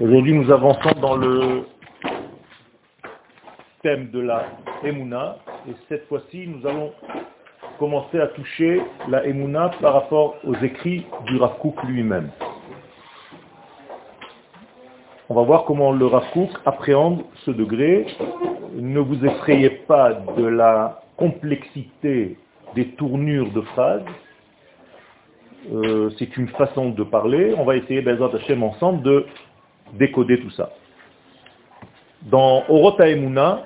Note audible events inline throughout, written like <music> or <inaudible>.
Aujourd'hui, nous avançons dans le thème de la Emouna, et cette fois-ci, nous allons commencer à toucher la Emouna par rapport aux écrits du Rav lui-même. On va voir comment le Rav appréhende ce degré. Ne vous effrayez pas de la complexité des tournures de phrases. Euh, c'est une façon de parler. On va essayer, Bezat Hashem, ensemble, de décoder tout ça. Dans Orota Emuna,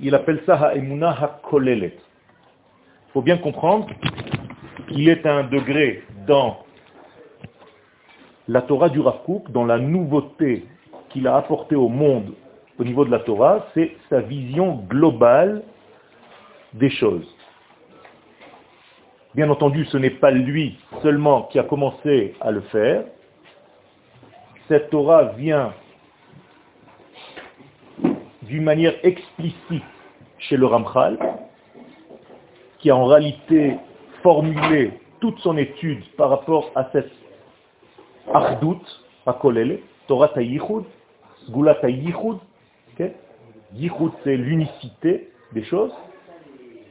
il appelle ça Ha'emuna HaKolelet. Il faut bien comprendre qu'il est un degré dans la Torah du Rav dans la nouveauté qu'il a apportée au monde au niveau de la Torah, c'est sa vision globale des choses. Bien entendu, ce n'est pas lui seulement qui a commencé à le faire. Cette Torah vient d'une manière explicite chez le Ramchal, qui a en réalité formulé toute son étude par rapport à cette Ardout, Kolele, Torah Tayichud, Sgula Tayichud, Yichud c'est l'unicité des choses,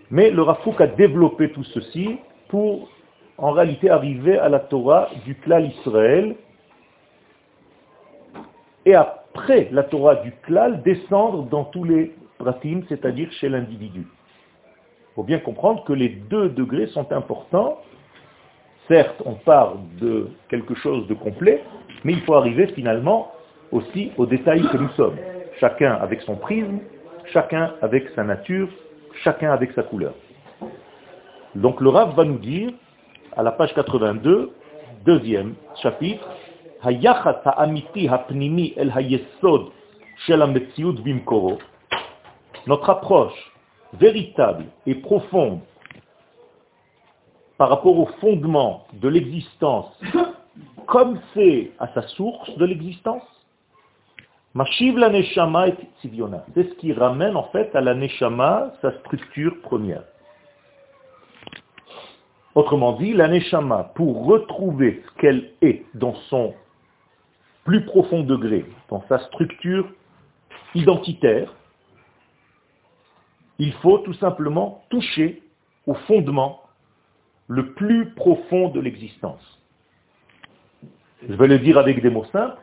mais le Rafouk a développé tout ceci pour en réalité arriver à la Torah du clan Israël et après la Torah du klal descendre dans tous les pratim, c'est-à-dire chez l'individu. Il faut bien comprendre que les deux degrés sont importants. Certes, on parle de quelque chose de complet, mais il faut arriver finalement aussi aux détails que nous sommes. Chacun avec son prisme, chacun avec sa nature, chacun avec sa couleur. Donc le Rav va nous dire, à la page 82, deuxième chapitre, notre approche véritable et profonde par rapport au fondement de l'existence, comme c'est à sa source de l'existence, Mashiv la Neshama et C'est ce qui ramène en fait à la Neshama sa structure première. Autrement dit, la Neshama, pour retrouver ce qu'elle est dans son plus profond degré, dans sa structure identitaire, il faut tout simplement toucher au fondement le plus profond de l'existence. Je vais le dire avec des mots simples.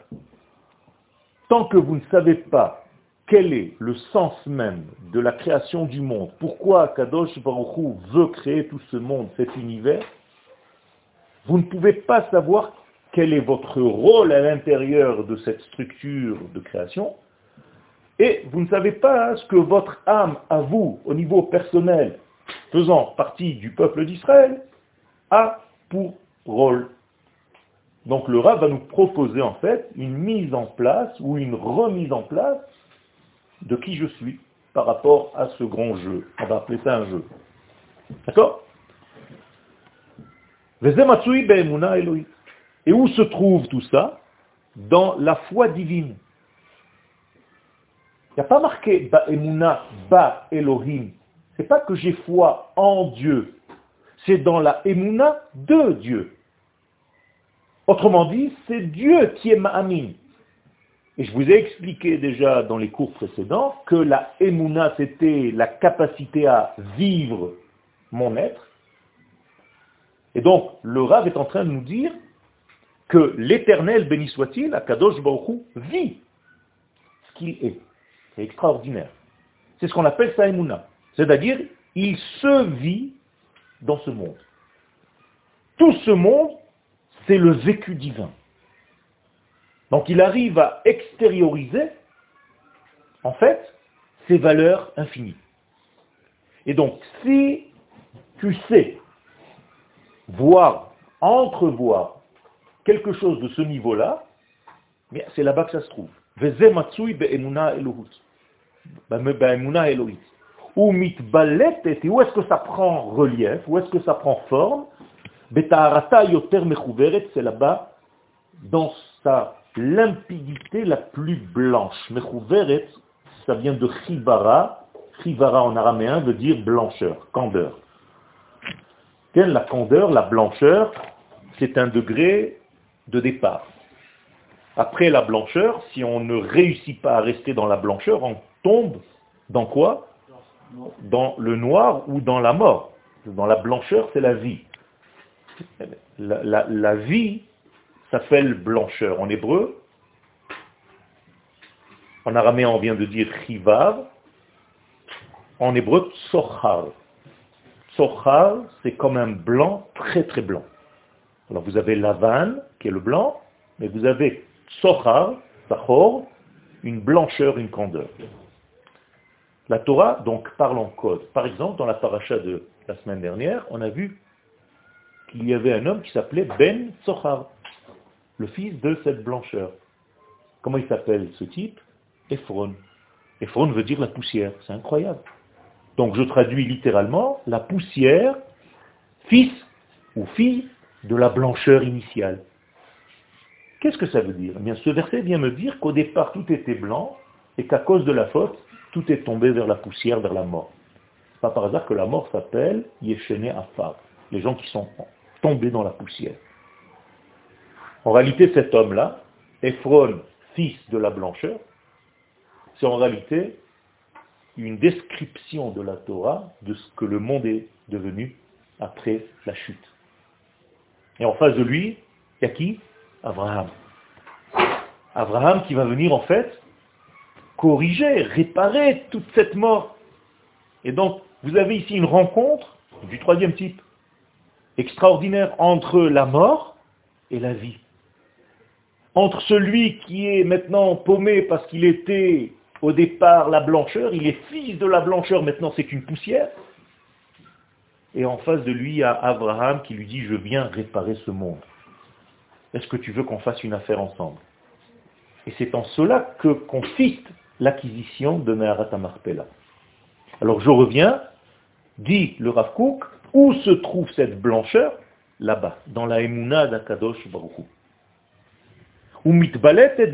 Tant que vous ne savez pas quel est le sens même de la création du monde, pourquoi Kadosh Baruch veut créer tout ce monde, cet univers, vous ne pouvez pas savoir quel est votre rôle à l'intérieur de cette structure de création, et vous ne savez pas ce que votre âme, à vous, au niveau personnel, faisant partie du peuple d'Israël, a pour rôle. Donc le Rav va nous proposer en fait une mise en place ou une remise en place de qui je suis par rapport à ce grand jeu. On va appeler ça un jeu. D'accord? Et où se trouve tout ça? Dans la foi divine. Il n'y a pas marqué Ba'emuna, Ba Elohim. Pas que j'ai foi en Dieu. C'est dans la Emuna de Dieu. Autrement dit, c'est Dieu qui est Ma'amin. Et je vous ai expliqué déjà dans les cours précédents que la Emouna, c'était la capacité à vivre mon être. Et donc, le Rav est en train de nous dire que l'éternel, béni soit-il, Akadosh Baruch vit ce qu'il est. C'est extraordinaire. C'est ce qu'on appelle sa Emouna. C'est-à-dire, il se vit dans ce monde. Tout ce monde, c'est le vécu divin. Donc il arrive à extérioriser, en fait, ses valeurs infinies. Et donc, si tu sais voir, entrevoir quelque chose de ce niveau-là, c'est là-bas que ça se trouve. Où est-ce que ça prend relief Où est-ce que ça prend forme? C'est là-bas, dans sa limpidité la plus blanche. Mechouveret, ça vient de chibara. Chibara en araméen veut dire blancheur, candeur. La candeur, la blancheur, c'est un degré de départ. Après la blancheur, si on ne réussit pas à rester dans la blancheur, on tombe dans quoi? Dans le noir ou dans la mort. Dans la blancheur, c'est la vie. La, vie s'appelle blancheur. En hébreu, en araméen, on vient de dire chivav. En hébreu, tsochar. Tsochar, c'est comme un blanc très très blanc. Alors vous avez lavan, qui est le blanc, mais vous avez tsochar, sachor, une blancheur, une candeur. La Torah, donc, parle en code. Par exemple, dans la paracha de la semaine dernière, on a vu qu'il y avait un homme qui s'appelait Ben Tsochar, le fils de cette blancheur. Comment il s'appelle ce type? Ephron. Ephron veut dire la poussière. C'est incroyable. Donc je traduis littéralement la poussière, fils ou fille de la blancheur initiale. Qu'est-ce que ça veut dire? Eh bien, Ce verset vient me dire qu'au départ tout était blanc et qu'à cause de la faute, tout est tombé vers la poussière, vers la mort. C'est pas par hasard que la mort s'appelle Yeshene Afar, les gens qui sont tombés dans la poussière. En réalité, cet homme-là, Ephron, fils de la blancheur, c'est en réalité une description de la Torah de ce que le monde est devenu après la chute. Et en face de lui, il y a qui? Abraham. Abraham qui va venir en fait corriger, réparer toute cette mort. Et donc, vous avez ici une rencontre du troisième type, extraordinaire, entre la mort et la vie. Entre celui qui est maintenant paumé parce qu'il était au départ la blancheur, il est fils de la blancheur, maintenant c'est qu'une poussière. Et en face de lui, il y a Abraham qui lui dit, je viens réparer ce monde. Est-ce que tu veux qu'on fasse une affaire ensemble? Et c'est en cela que consiste l'acquisition de Meharat Marpella. Alors je reviens, dit le Rav où se trouve cette blancheur? Là-bas, dans la Emouna d'Akadosh Baruch et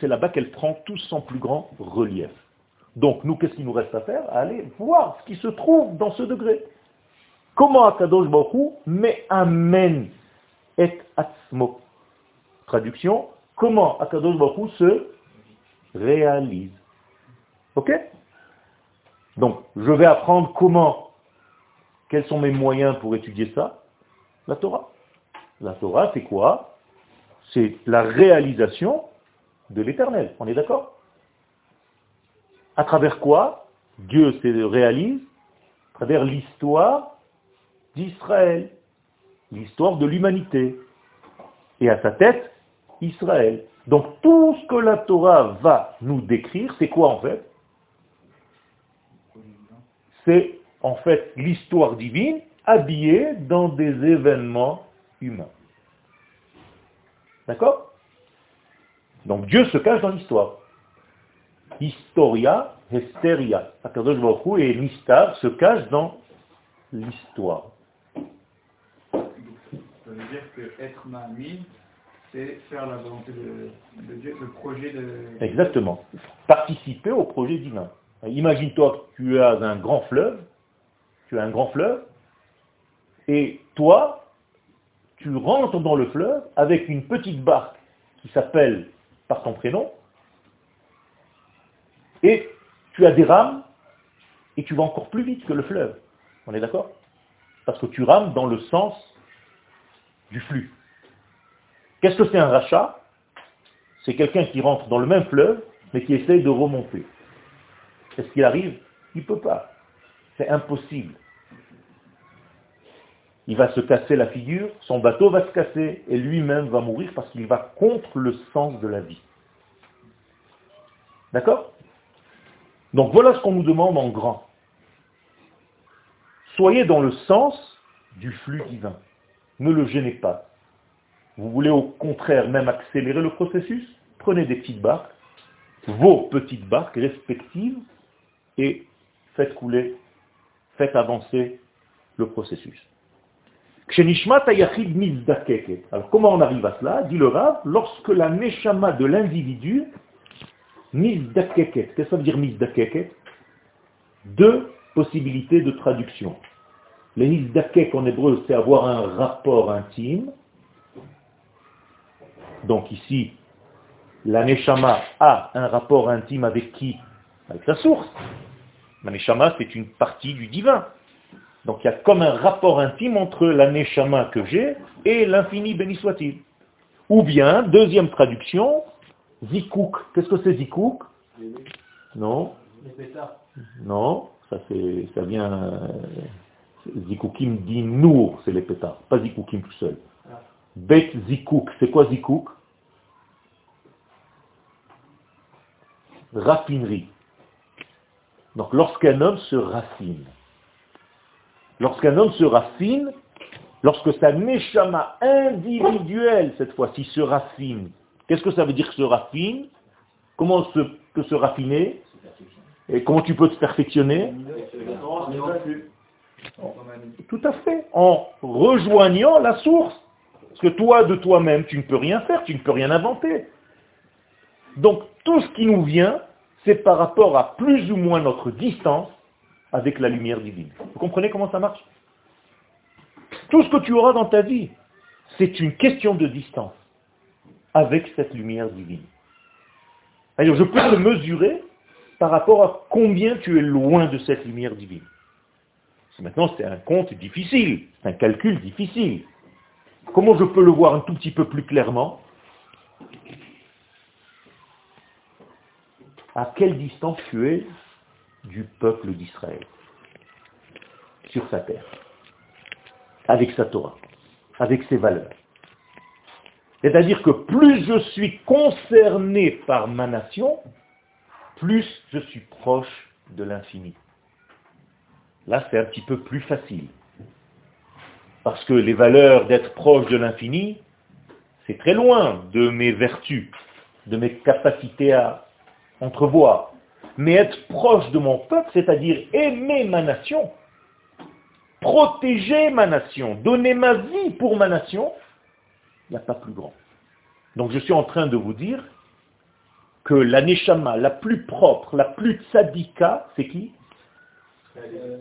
c'est là-bas qu'elle prend tout son plus grand relief. Donc nous, qu'est-ce qu'il nous reste à faire? Aller voir ce qui se trouve dans ce degré. Comment Akadosh Baruch mais amen et atzmo? Traduction, comment Akadosh Baruch se réalise. Ok? Donc, je vais apprendre comment, quels sont mes moyens pour étudier ça? La Torah. La Torah, c'est quoi? C'est la réalisation de l'éternel. On est d'accord? À travers quoi Dieu se réalise? À travers l'histoire d'Israël, l'histoire de l'humanité. Et à sa tête, Israël. Donc tout ce que la Torah va nous décrire, c'est quoi en fait? C'est en fait l'histoire divine habillée dans des événements humains. D'accord? Donc Dieu se cache dans l'histoire. Historia, Hesteria. Akadosh Baruch et Nistar se cache dans l'histoire. Ça veut dire que être Mahamid, c'est faire la volonté de, Dieu, le projet de... Exactement. Participer au projet divin. Imagine-toi que tu as un grand fleuve, tu as un grand fleuve, et toi, tu rentres dans le fleuve avec une petite barque qui s'appelle par ton prénom, et tu as des rames, et tu vas encore plus vite que le fleuve. On est d'accord? Parce que tu rames dans le sens du flux. Qu'est-ce que c'est un rachat? C'est quelqu'un qui rentre dans le même fleuve, mais qui essaye de remonter. Est-ce qu'il arrive? Il ne peut pas. C'est impossible il va se casser la figure, son bateau va se casser, et lui-même va mourir parce qu'il va contre le sens de la vie. D'accord? Donc voilà ce qu'on nous demande en grand. Soyez dans le sens du flux divin. Ne le gênez pas. Vous voulez au contraire même accélérer le processus? Prenez des petites barques, vos petites barques respectives, et faites couler, faites avancer le processus. Alors comment on arrive à cela? Dit le Rav, lorsque la neshama de l'individu, qu'est-ce que ça veut dire mizdakeket? Deux possibilités de traduction. Le mizdakek en hébreu, c'est avoir un rapport intime. Donc ici, la Neshama a un rapport intime avec qui? Avec sa source. La Neshama, c'est une partie du divin. Donc il y a comme un rapport intime entre la Neshama que j'ai et l'infini béni soit-il. Ou bien, deuxième traduction, Zikouk. Qu'est-ce que c'est Zikouk? Non Non, ça, ça vient... Euh, Zikoukim dit Nour, c'est les pétards, pas Zikoukim tout seul. Bet Zikouk, c'est quoi Zikouk? Raffinerie. Donc lorsqu'un homme se raffine, lorsqu'un homme se raffine, lorsque sa neshama individuelle, cette fois-ci, se raffine, qu'est-ce que ça veut dire se raffine? Comment se, peut se raffiner? Et comment tu peux te perfectionner? Tout à fait, en rejoignant la source. Parce que toi, de toi-même, tu ne peux rien faire, tu ne peux rien inventer. Donc, tout ce qui nous vient, c'est par rapport à plus ou moins notre distance avec la lumière divine. Vous comprenez comment ça marche? Tout ce que tu auras dans ta vie, c'est une question de distance avec cette lumière divine. je peux le mesurer par rapport à combien tu es loin de cette lumière divine. Maintenant, c'est un compte difficile, c'est un calcul difficile. Comment je peux le voir un tout petit peu plus clairement? À quelle distance tu es du peuple d'Israël sur sa terre, avec sa Torah, avec ses valeurs. C'est-à-dire que plus je suis concerné par ma nation, plus je suis proche de l'infini. Là, c'est un petit peu plus facile. Parce que les valeurs d'être proche de l'infini, c'est très loin de mes vertus, de mes capacités à entrevoir. Mais être proche de mon peuple, c'est-à-dire aimer ma nation, protéger ma nation, donner ma vie pour ma nation, il n'y a pas plus grand. Donc je suis en train de vous dire que la Neshama la plus propre, la plus tzadika, c'est qui?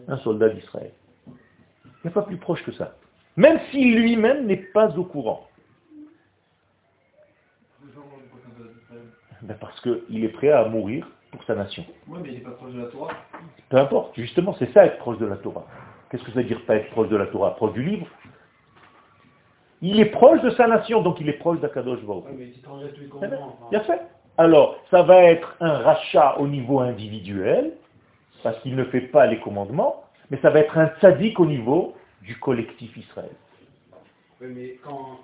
Un soldat d'Israël. Il n'y a pas plus proche que ça. Même s'il lui-même n'est pas au courant. Ben, parce qu'il est prêt à mourir sa nation. Oui, mais il n'est pas proche de la Torah. Peu importe, justement, c'est ça être proche de la Torah. Qu'est-ce que ça veut dire pas être proche de la Torah? Proche du livre? Il est proche de sa nation, donc il est proche d'Akadosh Baruch. Oui, mais il fait. Alors, ça va être un rachat au niveau individuel, parce qu'il ne fait pas les commandements, mais ça va être un tzaddik au niveau du collectif Israël. Oui, mais quand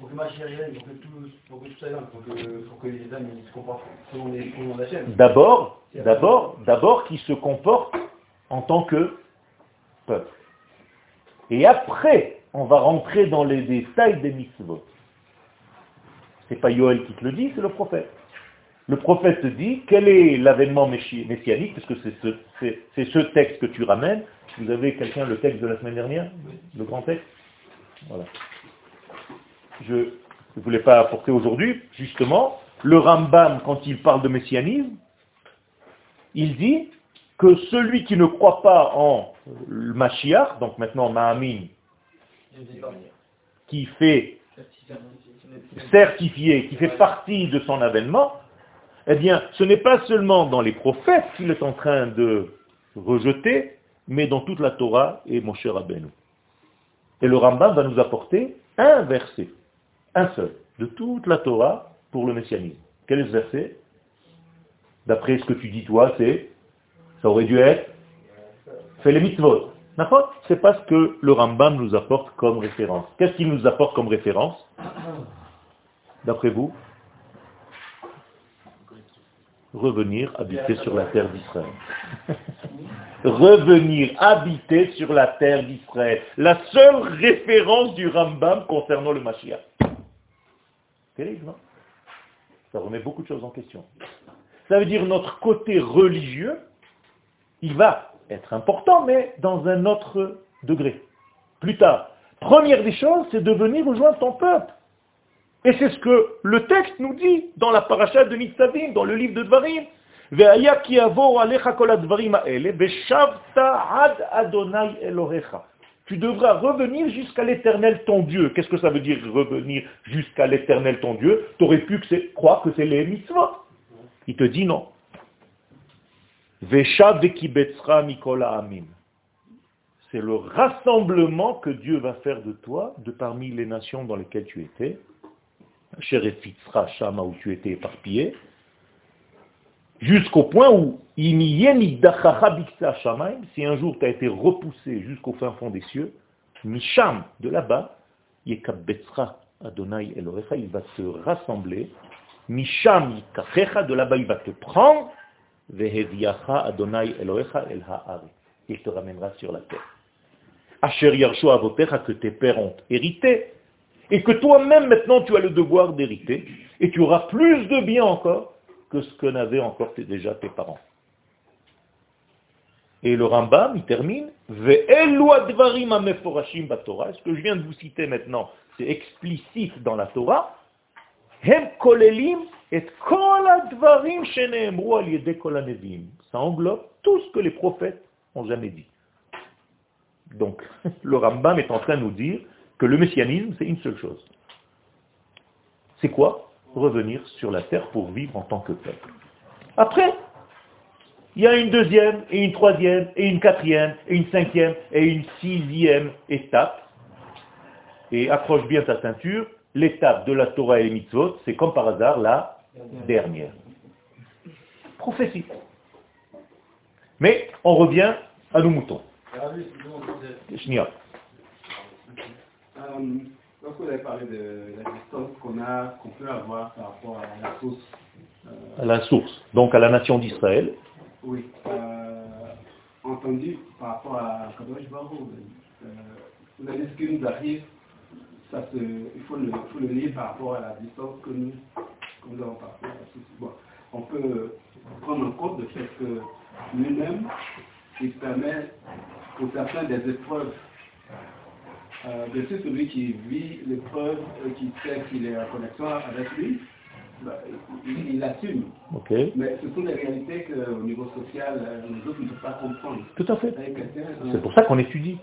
pour que ma chérie pour que tout, pour que tout ça pour que, pour que les âmes se comportent selon les. D'abord, d'abord, d'abord qu'ils se comportent en tant que peuple. Et après, on va rentrer dans les détails des mitzvot. C'est pas Yoel qui te le dit, c'est le prophète. Le prophète te dit quel est l'avènement messianique, parce que c'est ce, ce, texte que tu ramènes. Vous avez quelqu'un le texte de la semaine dernière? Le grand texte? Je ne voulais pas apporter aujourd'hui, justement, le Rambam, quand il parle de messianisme, il dit que celui qui ne croit pas en le Mashiach, donc maintenant Mahamin, qui fait certifié, qui fait partie de son avènement, eh bien, ce n'est pas seulement dans les prophètes qu'il est en train de rejeter, mais dans toute la Torah et mon cher Rabbeinu. Et le Rambam va nous apporter un verset, un seul, de toute la Torah pour le messianisme. Quel est ce verset? D'après ce que tu dis toi, c'est ça aurait dû être fait les mitzvot. C'est pas ce que le Rambam nous apporte comme référence. Qu'est-ce qu'il nous apporte comme référence? D'après vous Revenir habiter sur la terre d'Israël. Revenir habiter sur la terre d'Israël. La seule référence du Rambam concernant le Mashiach. Terrible, Ça remet beaucoup de choses en question. Ça veut dire notre côté religieux il va être important, mais dans un autre degré. Plus tard. Première des choses, c'est de venir rejoindre ton peuple. Et c'est ce que le texte nous dit dans la paracha de Nitzavim, dans le livre de Dvarim. Tu devras revenir jusqu'à l'éternel ton Dieu. Qu'est-ce que ça veut dire revenir jusqu'à l'éternel ton Dieu? Tu aurais pu croire que c'est les. Il te dit non. C'est le rassemblement que Dieu va faire de toi, de parmi les nations dans lesquelles tu étais. Shama où tu étais éparpillé. Jusqu'au point où, si un jour tu as été repoussé jusqu'au fin fond des cieux, Misham, de là-bas, Adonai Elohecha, il va se rassembler, Misham Yikachecha, de là-bas il va te prendre, Adonai Elohecha El il te ramènera sur la terre. Asher Yarsho Avotecha, que tes pères ont hérité, et que toi-même maintenant tu as le devoir d'hériter, et tu auras plus de bien encore, que ce que n'avaient encore déjà tes parents. Et le Rambam, il termine, ce que je viens de vous citer maintenant, c'est explicite dans la Torah, ça englobe tout ce que les prophètes ont jamais dit. Donc, <laughs> le Rambam est en train de nous dire que le messianisme, c'est une seule chose. C'est quoi? Revenir sur la terre pour vivre en tant que peuple. Après, il y a une deuxième, et une troisième, et une quatrième, et une cinquième, et une sixième étape. Et accroche bien ta ceinture, l'étape de la Torah et les mitzvot, c'est comme par hasard la dernière. Prophétie. Mais on revient à nos moutons. Lorsque vous avez parlé de la distance qu'on a, qu'on peut avoir par rapport à la source. Euh, à la source, donc à la nation d'Israël. Oui. Euh, entendu par rapport à Kadosh euh, vous avez dit ce qui nous arrive, ça se, il, faut le, faut le lier par rapport à la distance que nous, que nous avons par rapport à la source. Bon, on peut prendre en compte le fait que lui-même, il permet pour certains des épreuves euh, sûr, celui qui vit l'épreuve, et qui sait qu'il est en connexion avec lui, bah, il, l'assume. Mais ce sont des réalités qu'au niveau social, euh, nous autres ne pouvons pas comprendre. Tout à fait. C'est pour ça qu'on étudie.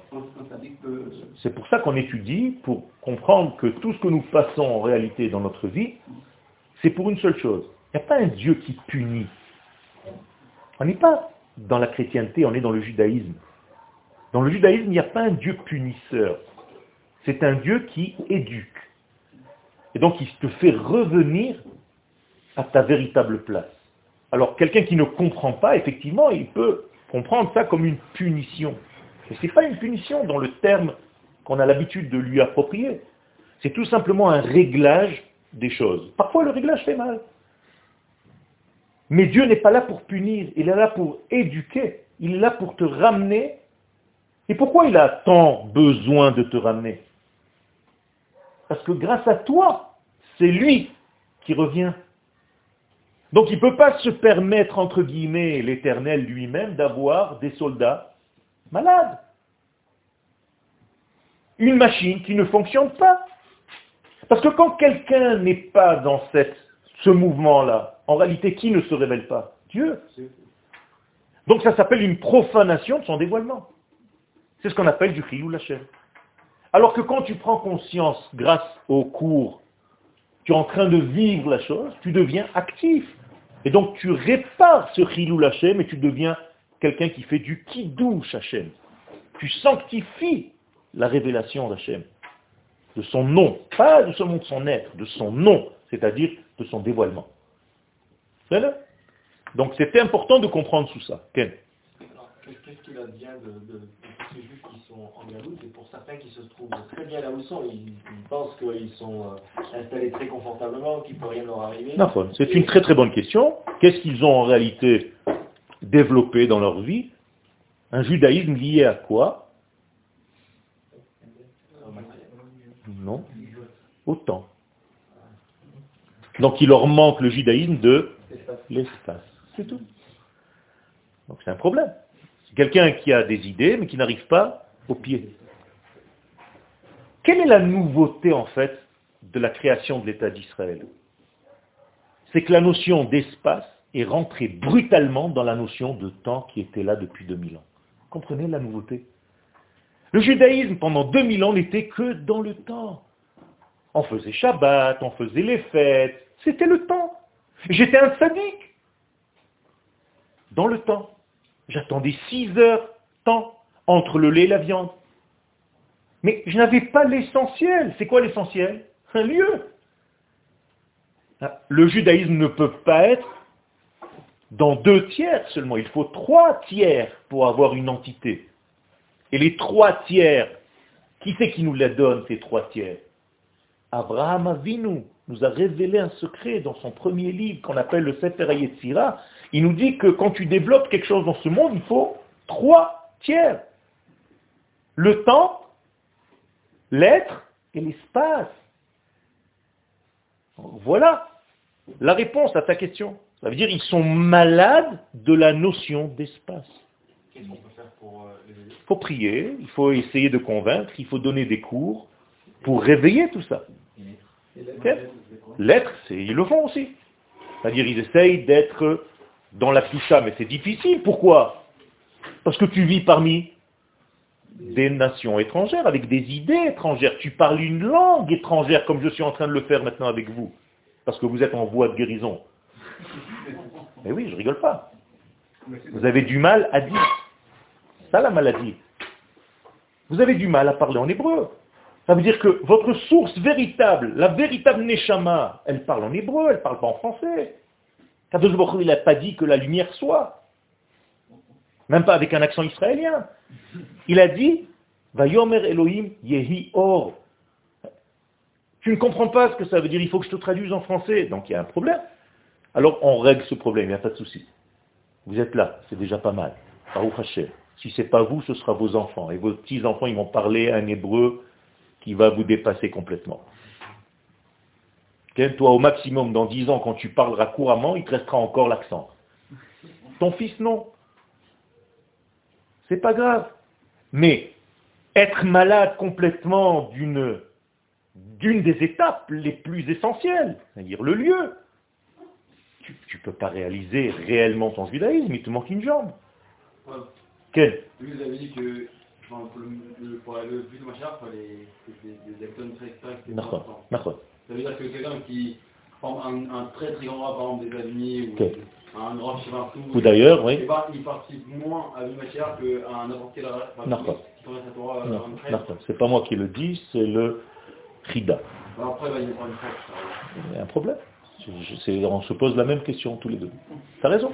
C'est pour ça qu'on étudie, pour comprendre que tout ce que nous passons en réalité dans notre vie, c'est pour une seule chose. Il n'y a pas un Dieu qui punit. On n'est pas dans la chrétienté, on est dans le judaïsme. Dans le judaïsme, il n'y a pas un Dieu punisseur. C'est un Dieu qui éduque. Et donc il te fait revenir à ta véritable place. Alors quelqu'un qui ne comprend pas, effectivement, il peut comprendre ça comme une punition. Mais ce n'est pas une punition dans le terme qu'on a l'habitude de lui approprier. C'est tout simplement un réglage des choses. Parfois le réglage fait mal. Mais Dieu n'est pas là pour punir, il est là pour éduquer, il est là pour te ramener. Et pourquoi il a tant besoin de te ramener? Parce que grâce à toi, c'est lui qui revient. Donc il ne peut pas se permettre, entre guillemets, l'éternel lui-même, d'avoir des soldats malades. Une machine qui ne fonctionne pas. Parce que quand quelqu'un n'est pas dans cette, ce mouvement-là, en réalité, qui ne se révèle pas? Dieu. Donc ça s'appelle une profanation de son dévoilement. C'est ce qu'on appelle du la Lachem. Alors que quand tu prends conscience, grâce au cours, tu es en train de vivre la chose, tu deviens actif. Et donc tu répares ce chilou Hachem et tu deviens quelqu'un qui fait du kidouche Hachem. Tu sanctifies la révélation d'Hachem, de son nom, pas de son nom de son être, de son nom, c'est-à-dire de son dévoilement. Donc c'était important de comprendre tout ça. De, ces juifs qui sont en galoute et pour certains qui se trouvent très bien là où ils sont Ils, pensent qu'ils sont euh, installés très confortablement, qu'il ne peut rien leur arriver. C'est une très très bonne question. Qu'est-ce qu'ils ont en réalité développé dans leur vie? Un judaïsme lié à quoi? Non. Au temps. Donc il leur manque le judaïsme de l'espace. C'est tout. Donc c'est un problème. Quelqu'un qui a des idées, mais qui n'arrive pas au pied. Quelle est la nouveauté, en fait, de la création de l'État d'Israël? C'est que la notion d'espace est rentrée brutalement dans la notion de temps qui était là depuis 2000 ans. Comprenez la nouveauté? Le judaïsme, pendant 2000 ans, n'était que dans le temps. On faisait Shabbat, on faisait les fêtes, c'était le temps. J'étais un sadique. Dans le temps. J'attendais 6 heures, temps, entre le lait et la viande. Mais je n'avais pas l'essentiel. C'est quoi l'essentiel? Un lieu. Ah, le judaïsme ne peut pas être dans deux tiers seulement. Il faut trois tiers pour avoir une entité. Et les trois tiers, qui c'est qui nous les donne, ces trois tiers? Abraham Avinu nous a révélé un secret dans son premier livre qu'on appelle le Sefer Yetzira. Il nous dit que quand tu développes quelque chose dans ce monde, il faut trois tiers. Le temps, l'être et l'espace. Voilà la réponse à ta question. Ça veut dire qu'ils sont malades de la notion d'espace. Qu'est-ce qu'on peut faire pour euh, les aider? Il faut prier, il faut essayer de convaincre, il faut donner des cours pour réveiller tout ça. L'être, c'est- ils le font aussi. C'est-à-dire ils essayent d'être dans la toucha, mais c'est difficile. Pourquoi? Parce que tu vis parmi des nations étrangères, avec des idées étrangères. Tu parles une langue étrangère, comme je suis en train de le faire maintenant avec vous. Parce que vous êtes en voie de guérison. Mais oui, je rigole pas. Vous avez du mal à dire. Ça la maladie. Vous avez du mal à parler en hébreu. Ça veut dire que votre source véritable, la véritable Neshama, elle parle en hébreu, elle parle pas en français. Kadosh il n'a pas dit que la lumière soit. Même pas avec un accent israélien. Il a dit, Vayomer Elohim Yehi Or. Tu ne comprends pas ce que ça veut dire, il faut que je te traduise en français. Donc il y a un problème. Alors on règle ce problème, il n'y a pas de souci. Vous êtes là, c'est déjà pas mal. Si ce n'est pas vous, ce sera vos enfants. Et vos petits-enfants, ils vont parler un hébreu qui va vous dépasser complètement. Ok, Toi, au maximum, dans 10 ans, quand tu parleras couramment, il te restera encore l'accent. Ton fils, non. C'est pas grave. Mais être malade complètement d'une d'une des étapes les plus essentielles, c'est-à-dire le lieu, tu ne peux pas réaliser réellement ton judaïsme, il te manque une jambe. Ouais. Vous avez dit que pour, le, le- pour le très. Ça veut dire que quelqu'un qui forme un, un très très grand roi, par exemple des États-Unis, ou un grand chez partout, Ou d'ailleurs, oui. eh ben, il participe moins à l'Imachar qu'à n'importe quel D'accord. qui connaît sa Torah. C'est pas moi qui le dis, c'est le Rida. Après, bah, il y a pas une prêtre. Il y a un problème. Je- je- on se pose la même question tous les deux. T'as raison.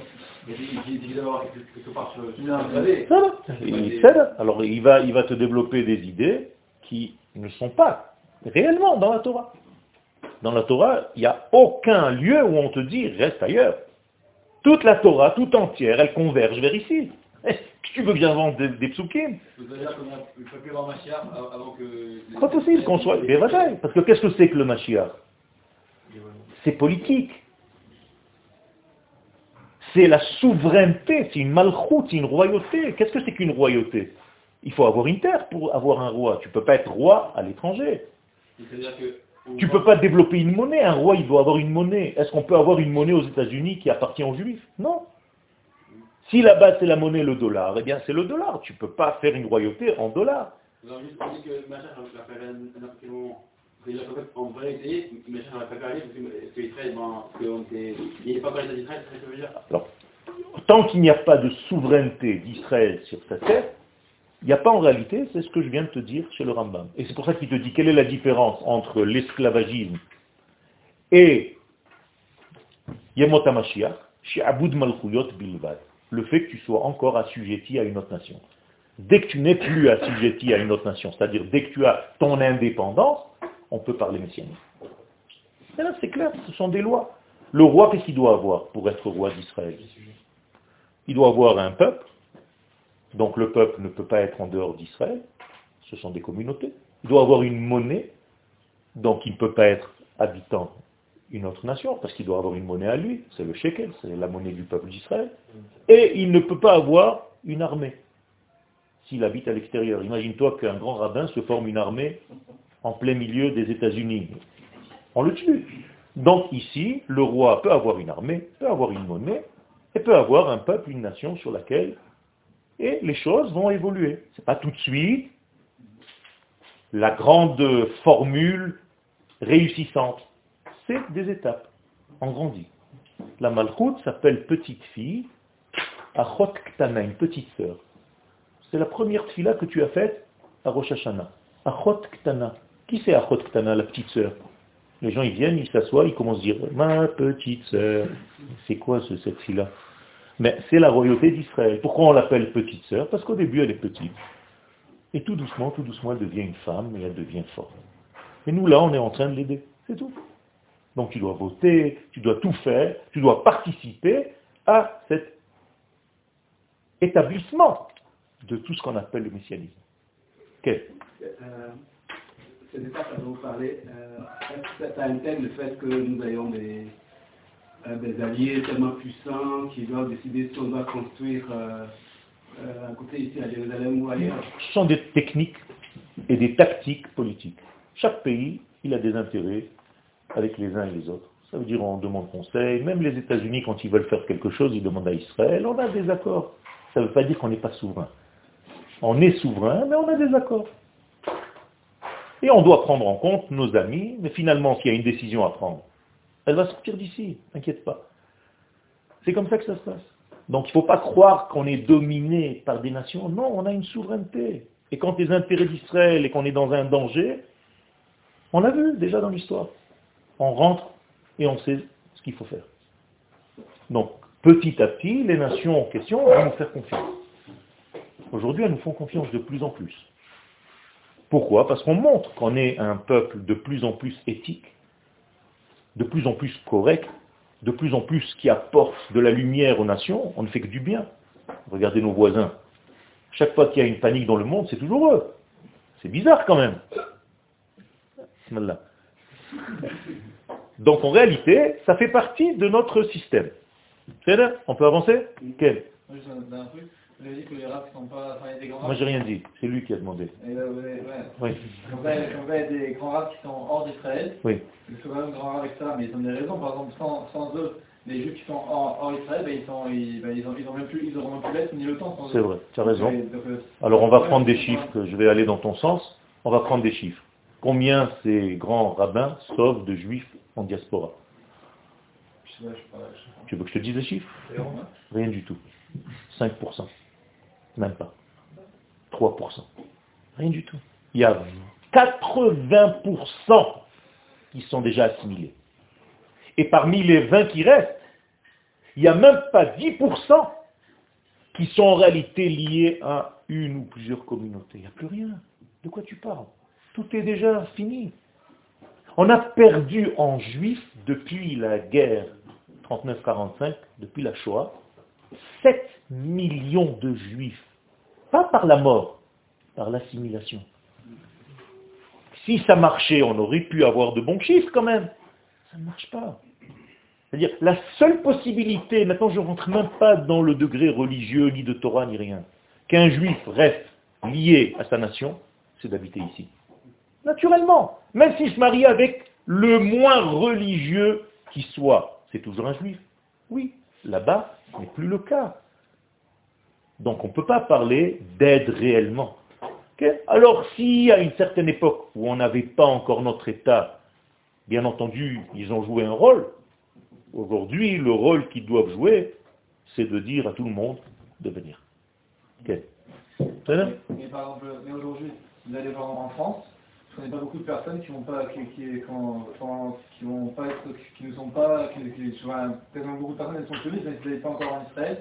Alors il va, il va te développer des idées qui ne sont pas réellement dans la Torah. Dans la Torah, il n'y a aucun lieu où on te dit reste ailleurs. Toute la Torah, tout entière, elle converge vers ici. <laughs> Tu veux bien vendre des, des psukim que... Pas possible qu'on soit... Bataille. Parce que qu'est-ce que c'est que le Mashiach? C'est politique. C'est la souveraineté, c'est une malchoute, c'est une royauté. Qu'est-ce que c'est qu'une royauté? Il faut avoir une terre pour avoir un roi. Tu ne peux pas être roi à l'étranger. C'est-à-dire que... Tu ne peux pas développer une monnaie. Un roi, il doit avoir une monnaie. Est-ce qu'on peut avoir une monnaie aux États-Unis qui appartient aux Juifs? Non. Si là-bas c'est la monnaie le dollar, eh bien c'est le dollar. Tu ne peux pas faire une royauté en dollars. Vous avez juste dit que Mashiach va faire un un absolument... C'est-à-dire qu'en fait, en vérité, Mashiach va pas faire parce que parce que Israël, parce qu'on était... Il n'est pas parlé d'Israël, c'est ce que je veux dire Alors, tant qu'il n'y a pas de souveraineté d'Israël sur sa terre, il n'y a pas en réalité, c'est ce que je viens de te dire chez le Rambam. Et c'est pour ça qu'il te dit quelle est la différence entre l'esclavagisme et Yemot She'abud Malchuyot Bilvad, le fait que tu sois encore assujetti à une autre nation. Dès que tu n'es plus assujetti à une autre nation, c'est-à-dire dès que tu as ton indépendance, on peut parler messianique. Et là, c'est clair, ce sont des lois. Le roi, qu'est-ce qu'il doit avoir pour être roi d'Israël? Il doit avoir un peuple, donc le peuple ne peut pas être en dehors d'Israël, ce sont des communautés. Il doit avoir une monnaie, donc il ne peut pas être habitant une autre nation, parce qu'il doit avoir une monnaie à lui, c'est le shekel, c'est la monnaie du peuple d'Israël. Et il ne peut pas avoir une armée, s'il habite à l'extérieur. Imagine-toi qu'un grand rabbin se forme une armée en plein milieu des États-Unis. On le tue. Donc ici, le roi peut avoir une armée, peut avoir une monnaie, et peut avoir un peuple, une nation sur laquelle, et les choses vont évoluer. C'est pas tout de suite, la grande formule réussissante. C'est des étapes. On grandit. La malchoute s'appelle petite fille, Achot Ktana, une petite sœur. C'est la première fila que tu as faite à Rosh Hashanah. Achot. Qui c'est Achot Ktana, la petite sœur? Les gens, ils viennent, ils s'assoient, ils commencent à dire, ma petite sœur. C'est quoi ce, cette fille-là? Mais c'est la royauté d'Israël. Pourquoi on l'appelle petite sœur? Parce qu'au début, elle est petite. Et tout doucement, tout doucement, elle devient une femme et elle devient forte. Et nous, là, on est en train de l'aider. C'est tout. Donc tu dois voter, tu dois tout faire, tu dois participer à cet établissement de tout ce qu'on appelle le messianisme. Quel euh, C'est de ça que vous parlez. Euh, ça intègre le fait que nous ayons des, des, alliés tellement puissants qui doivent décider si on doit construire euh, euh, un côté ici à Jérusalem ou ailleurs. Ce sont des techniques et des tactiques politiques. Chaque pays, il a des intérêts avec les uns et les autres. Ça veut dire on demande conseil. Même les États-Unis, quand ils veulent faire quelque chose, ils demandent à Israël. On a des accords. Ça ne veut pas dire qu'on n'est pas souverain. On est souverain, mais on a des accords. Et on doit prendre en compte nos amis, mais finalement, s'il y a une décision à prendre, elle va sortir d'ici, n'inquiète pas. C'est comme ça que ça se passe. Donc il ne faut pas croire qu'on est dominé par des nations. Non, on a une souveraineté. Et quand les intérêts d'Israël et qu'on est dans un danger, on l'a vu déjà dans l'histoire. On rentre et on sait ce qu'il faut faire. Donc, petit à petit, les nations en question vont nous faire confiance. Aujourd'hui, elles nous font confiance de plus en plus. Pourquoi? Parce qu'on montre qu'on est un peuple de plus en plus éthique, de plus en plus correct, de plus en plus qui apporte de la lumière aux nations. On ne fait que du bien. Regardez nos voisins. Chaque fois qu'il y a une panique dans le monde, c'est toujours eux. C'est bizarre quand même. Donc en réalité, ça fait partie de notre système. On peut avancer? Quel? Moi, j'ai rien dit. C'est lui qui a demandé. Et là, vous avez, ouais. oui. des grands rabbins qui sont hors d'Israël. Oui. Ils sont quand même grands rabbins avec ça, mais ils ont des raisons. Par exemple, sans, sans eux, les juifs qui sont hors, hors Israël, ben, ils, sont, ils, ben, ils, ont, ils, ont même plus, ils auront même plus l'être ni le temps. C'est vrai, tu as raison. Donc, euh, Alors on va prendre des chiffres, je vais aller dans ton sens. On va prendre des chiffres. Combien ces grands rabbins sauvent de juifs en diaspora? Je sais pas, je sais pas, Tu veux que je te dise les chiffres? Rien du tout. 5%. Même pas. 3%. Rien du tout. Il y a 80% qui sont déjà assimilés. Et parmi les 20 qui restent, il n'y a même pas 10% qui sont en réalité liés à une ou plusieurs communautés. Il n'y a plus rien. De quoi tu parles? Tout est déjà fini. On a perdu en juifs depuis la guerre 39-45, depuis la Shoah, 7 millions de juifs. Pas par la mort, par l'assimilation. Si ça marchait, on aurait pu avoir de bons chiffres quand même. Ça ne marche pas. C'est-à-dire, la seule possibilité, maintenant je ne rentre même pas dans le degré religieux, ni de Torah, ni rien, qu'un juif reste lié à sa nation, c'est d'habiter ici. Naturellement. Même s'il se marie avec le moins religieux qui soit, c'est toujours un juif. Oui, là-bas, ce n'est plus le cas. Donc on ne peut pas parler d'aide réellement. Alors si à une certaine époque où on n'avait pas encore notre État, bien entendu, ils ont joué un rôle, aujourd'hui, le rôle qu'ils doivent jouer, c'est de dire à tout le monde de venir. mais, mais aujourd'hui, vous allez voir en France, je connais pas beaucoup de personnes qui vont pas, qui, qui, qui, vont pas être, qui ne sont pas, qui, qui, tellement beaucoup de personnes elles sont sionistes, mais elles ne pas encore en Israël.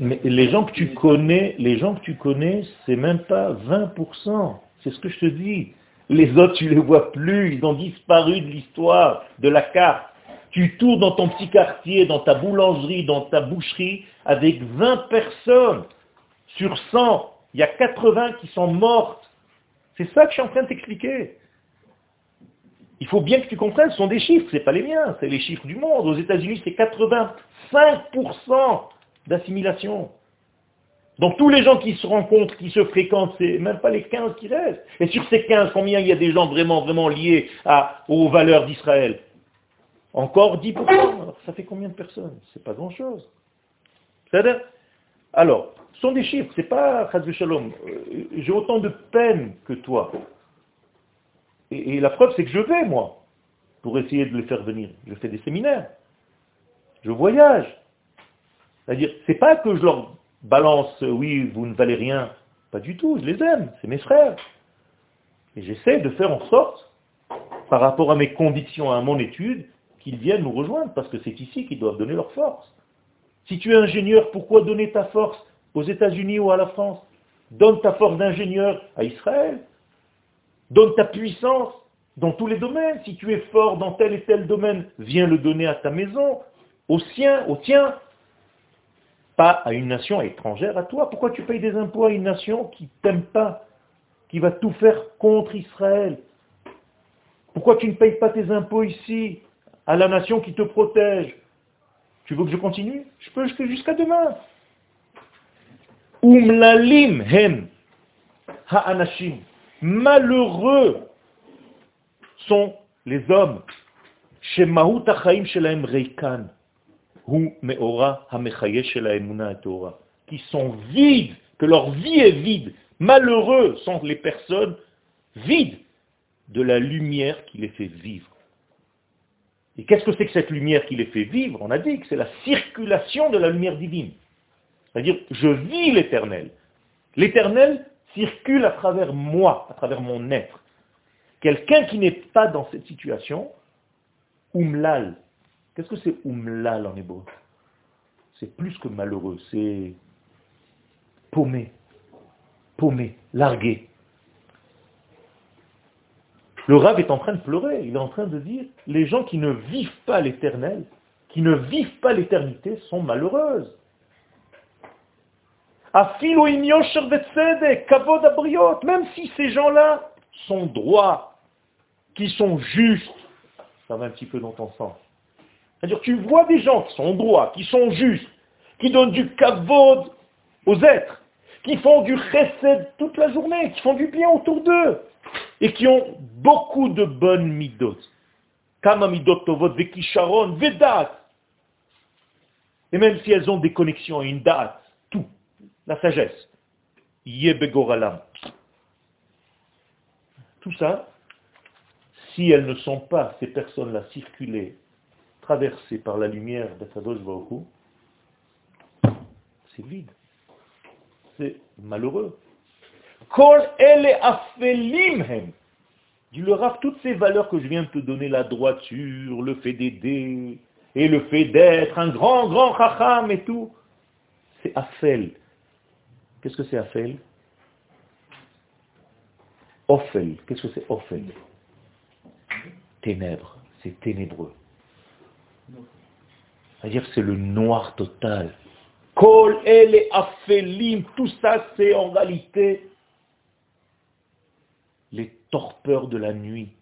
Mais les gens que tu connais, les gens que tu connais, c'est même pas 20%. C'est ce que je te dis. Les autres, tu les vois plus, ils ont disparu de l'histoire, de la carte. Tu tournes dans ton petit quartier, dans ta boulangerie, dans ta boucherie, avec 20 personnes. Sur 100, il y a 80 qui sont mortes c'est ça que je suis en train de t'expliquer. Il faut bien que tu comprennes, ce sont des chiffres, ce pas les miens, c'est les chiffres du monde. Aux États-Unis, c'est 85% d'assimilation. Donc tous les gens qui se rencontrent, qui se fréquentent, c'est même pas les 15 qui restent. Et sur ces 15, combien il y a des gens vraiment, vraiment liés aux valeurs d'Israël? Encore 10%. Alors, ça fait combien de personnes? C'est pas grand-chose. Alors, ce sont des chiffres, c'est pas Shalom. Euh, j'ai autant de peine que toi. Et, la preuve, c'est que je vais, moi, pour essayer de les faire venir. Je fais des séminaires. Je voyage. C'est-à-dire, c'est pas que je leur balance, oui, vous ne valez rien. Pas du tout, je les aime, c'est mes frères. Et j'essaie de faire en sorte, par rapport à mes convictions, à mon étude, qu'ils viennent nous rejoindre, parce que c'est ici qu'ils doivent donner leur force. Si tu es ingénieur, pourquoi donner ta force aux États-Unis ou à la France? Donne ta force d'ingénieur à Israël. Donne ta puissance dans tous les domaines. Si tu es fort dans tel et tel domaine, viens le donner à ta maison, au sien, au tien. Pas à une nation étrangère à toi. Pourquoi tu payes des impôts à une nation qui t'aime pas, qui va tout faire contre Israël? Pourquoi tu ne payes pas tes impôts ici, à la nation qui te protège? Tu veux que je continue? Je peux jusqu'à demain. Umlalim hem ha'anashim. Malheureux sont les hommes. chez achaim shelahem reikan. Hu meora hamechaye shelaemuna Torah. Qui sont vides, que leur vie est vide. Malheureux sont les personnes vides de la lumière qui les fait vivre. Et qu'est-ce que c'est que cette lumière qui les fait vivre? On a dit que c'est la circulation de la lumière divine. C'est-à-dire, je vis l'éternel. L'éternel circule à travers moi, à travers mon être. Quelqu'un qui n'est pas dans cette situation, umlal. Qu'est-ce que c'est umlal en hébreu? C'est plus que malheureux, c'est paumé, paumé, largué. Le rave est en train de pleurer, il est en train de dire, les gens qui ne vivent pas l'éternel, qui ne vivent pas l'éternité sont malheureuses. Même si ces gens-là sont droits, qui sont justes, ça va un petit peu dans ton sens. C'est-à-dire tu vois des gens qui sont droits, qui sont justes, qui donnent du kavod aux êtres, qui font du chesed toute la journée, qui font du bien autour d'eux, et qui ont beaucoup de bonnes midot. Kama midot tovot vekisharon vedat. Et même si elles ont des connexions une date, la sagesse. Yebegoralam. Tout ça, si elles ne sont pas, ces personnes-là, circulées, traversées par la lumière d'Akadosh Baruch c'est vide. C'est malheureux. Kol ele afelimhem. Dis le Rav, toutes ces valeurs que je viens de te donner, la droiture, le fait d'aider, et le fait d'être un grand, grand chacham et tout, c'est afel. Qu'est-ce que c'est Afel? Ophel. Qu'est-ce que c'est Ophel? Ténèbres. C'est ténébreux. C'est-à-dire c'est le noir total. Kol ele afelim. Tout ça, c'est en réalité les torpeurs de la nuit.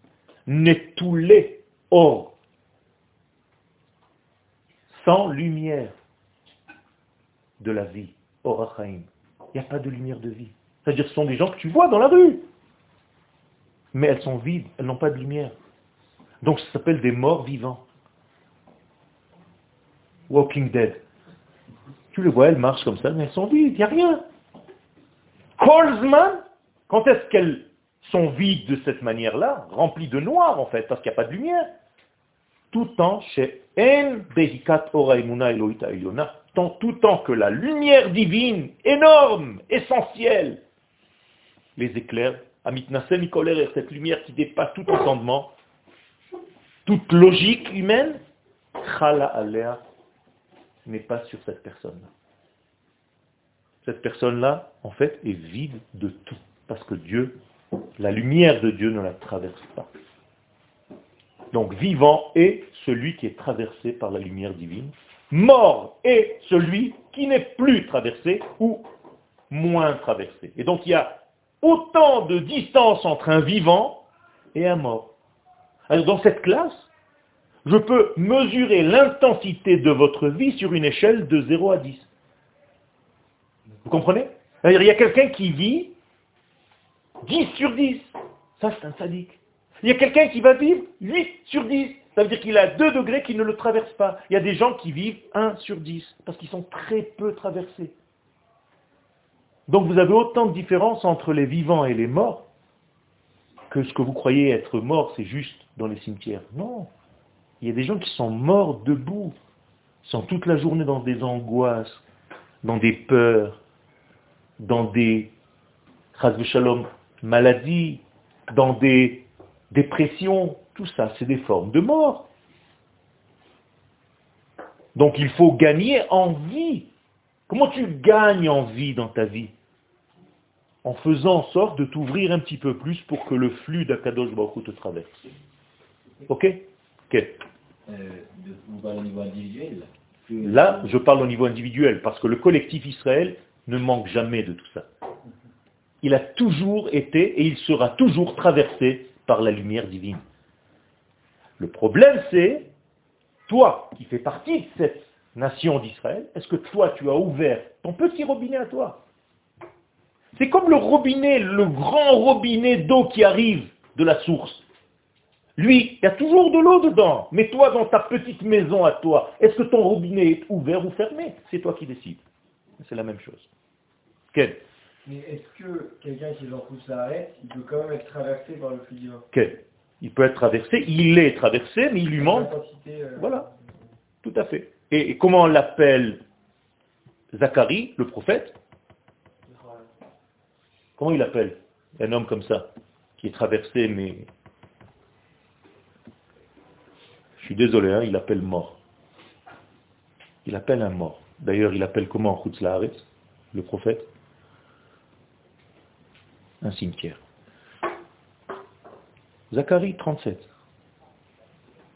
les or. Sans lumière de la vie. Orachaim il n'y a pas de lumière de vie. C'est-à-dire ce sont des gens que tu vois dans la rue. Mais elles sont vides, elles n'ont pas de lumière. Donc ça s'appelle des morts vivants. Walking Dead. Tu les vois, elles marchent comme ça, mais elles sont vides, il n'y a rien. Kolzman, quand est-ce qu'elles sont vides de cette manière-là, remplies de noir en fait, parce qu'il n'y a pas de lumière Tout temps chez En Behikat Ora Eloita tant, tout temps que la lumière divine, énorme, essentielle, les éclaire, Amitnasem colère cette lumière qui dépasse tout entendement, toute logique humaine, Chala Alea n'est pas sur cette personne-là. Cette personne-là, en fait, est vide de tout. Parce que Dieu, la lumière de Dieu ne la traverse pas. Donc vivant est celui qui est traversé par la lumière divine, Mort est celui qui n'est plus traversé ou moins traversé. Et donc il y a autant de distance entre un vivant et un mort. Alors dans cette classe, je peux mesurer l'intensité de votre vie sur une échelle de 0 à 10. Vous comprenez? Il y a quelqu'un qui vit 10 sur 10. Ça, c'est un sadique. Il y a quelqu'un qui va vivre 8 sur 10. Ça veut dire qu'il a 2 degrés qui ne le traversent pas. Il y a des gens qui vivent 1 sur 10, parce qu'ils sont très peu traversés. Donc vous avez autant de différence entre les vivants et les morts que ce que vous croyez être mort, c'est juste dans les cimetières. Non. Il y a des gens qui sont morts debout, sont toute la journée dans des angoisses, dans des peurs, dans des shalom, maladies, dans des dépressions. Tout ça, c'est des formes de mort. Donc il faut gagner en vie. Comment tu gagnes en vie dans ta vie? En faisant en sorte de t'ouvrir un petit peu plus pour que le flux d'Akadosh Baruch te traverse. Ok? Ok. Euh, au niveau individuel Là, je parle au niveau individuel, parce que le collectif Israël ne manque jamais de tout ça. Il a toujours été et il sera toujours traversé par la lumière divine. Le problème, c'est toi qui fais partie de cette nation d'Israël, est-ce que toi tu as ouvert ton petit robinet à toi? C'est comme le robinet, le grand robinet d'eau qui arrive de la source. Lui, il y a toujours de l'eau dedans. Mais toi, dans ta petite maison à toi, est-ce que ton robinet est ouvert ou fermé? C'est toi qui décides. C'est la même chose. Mais est-ce que quelqu'un qui leur pousse l'arrêt, il peut quand même être traversé par le flux divin Quel Il peut être traversé, il est traversé, mais il lui manque. Euh, voilà, tout à fait. Et, comment on l'appelle Zacharie, le prophète? Comment il appelle un homme comme ça, qui est traversé, mais Je suis désolé, hein, il appelle mort. Il appelle un mort. D'ailleurs, il appelle comment Laaretz, le prophète? Un cimetière. Zacharie 37.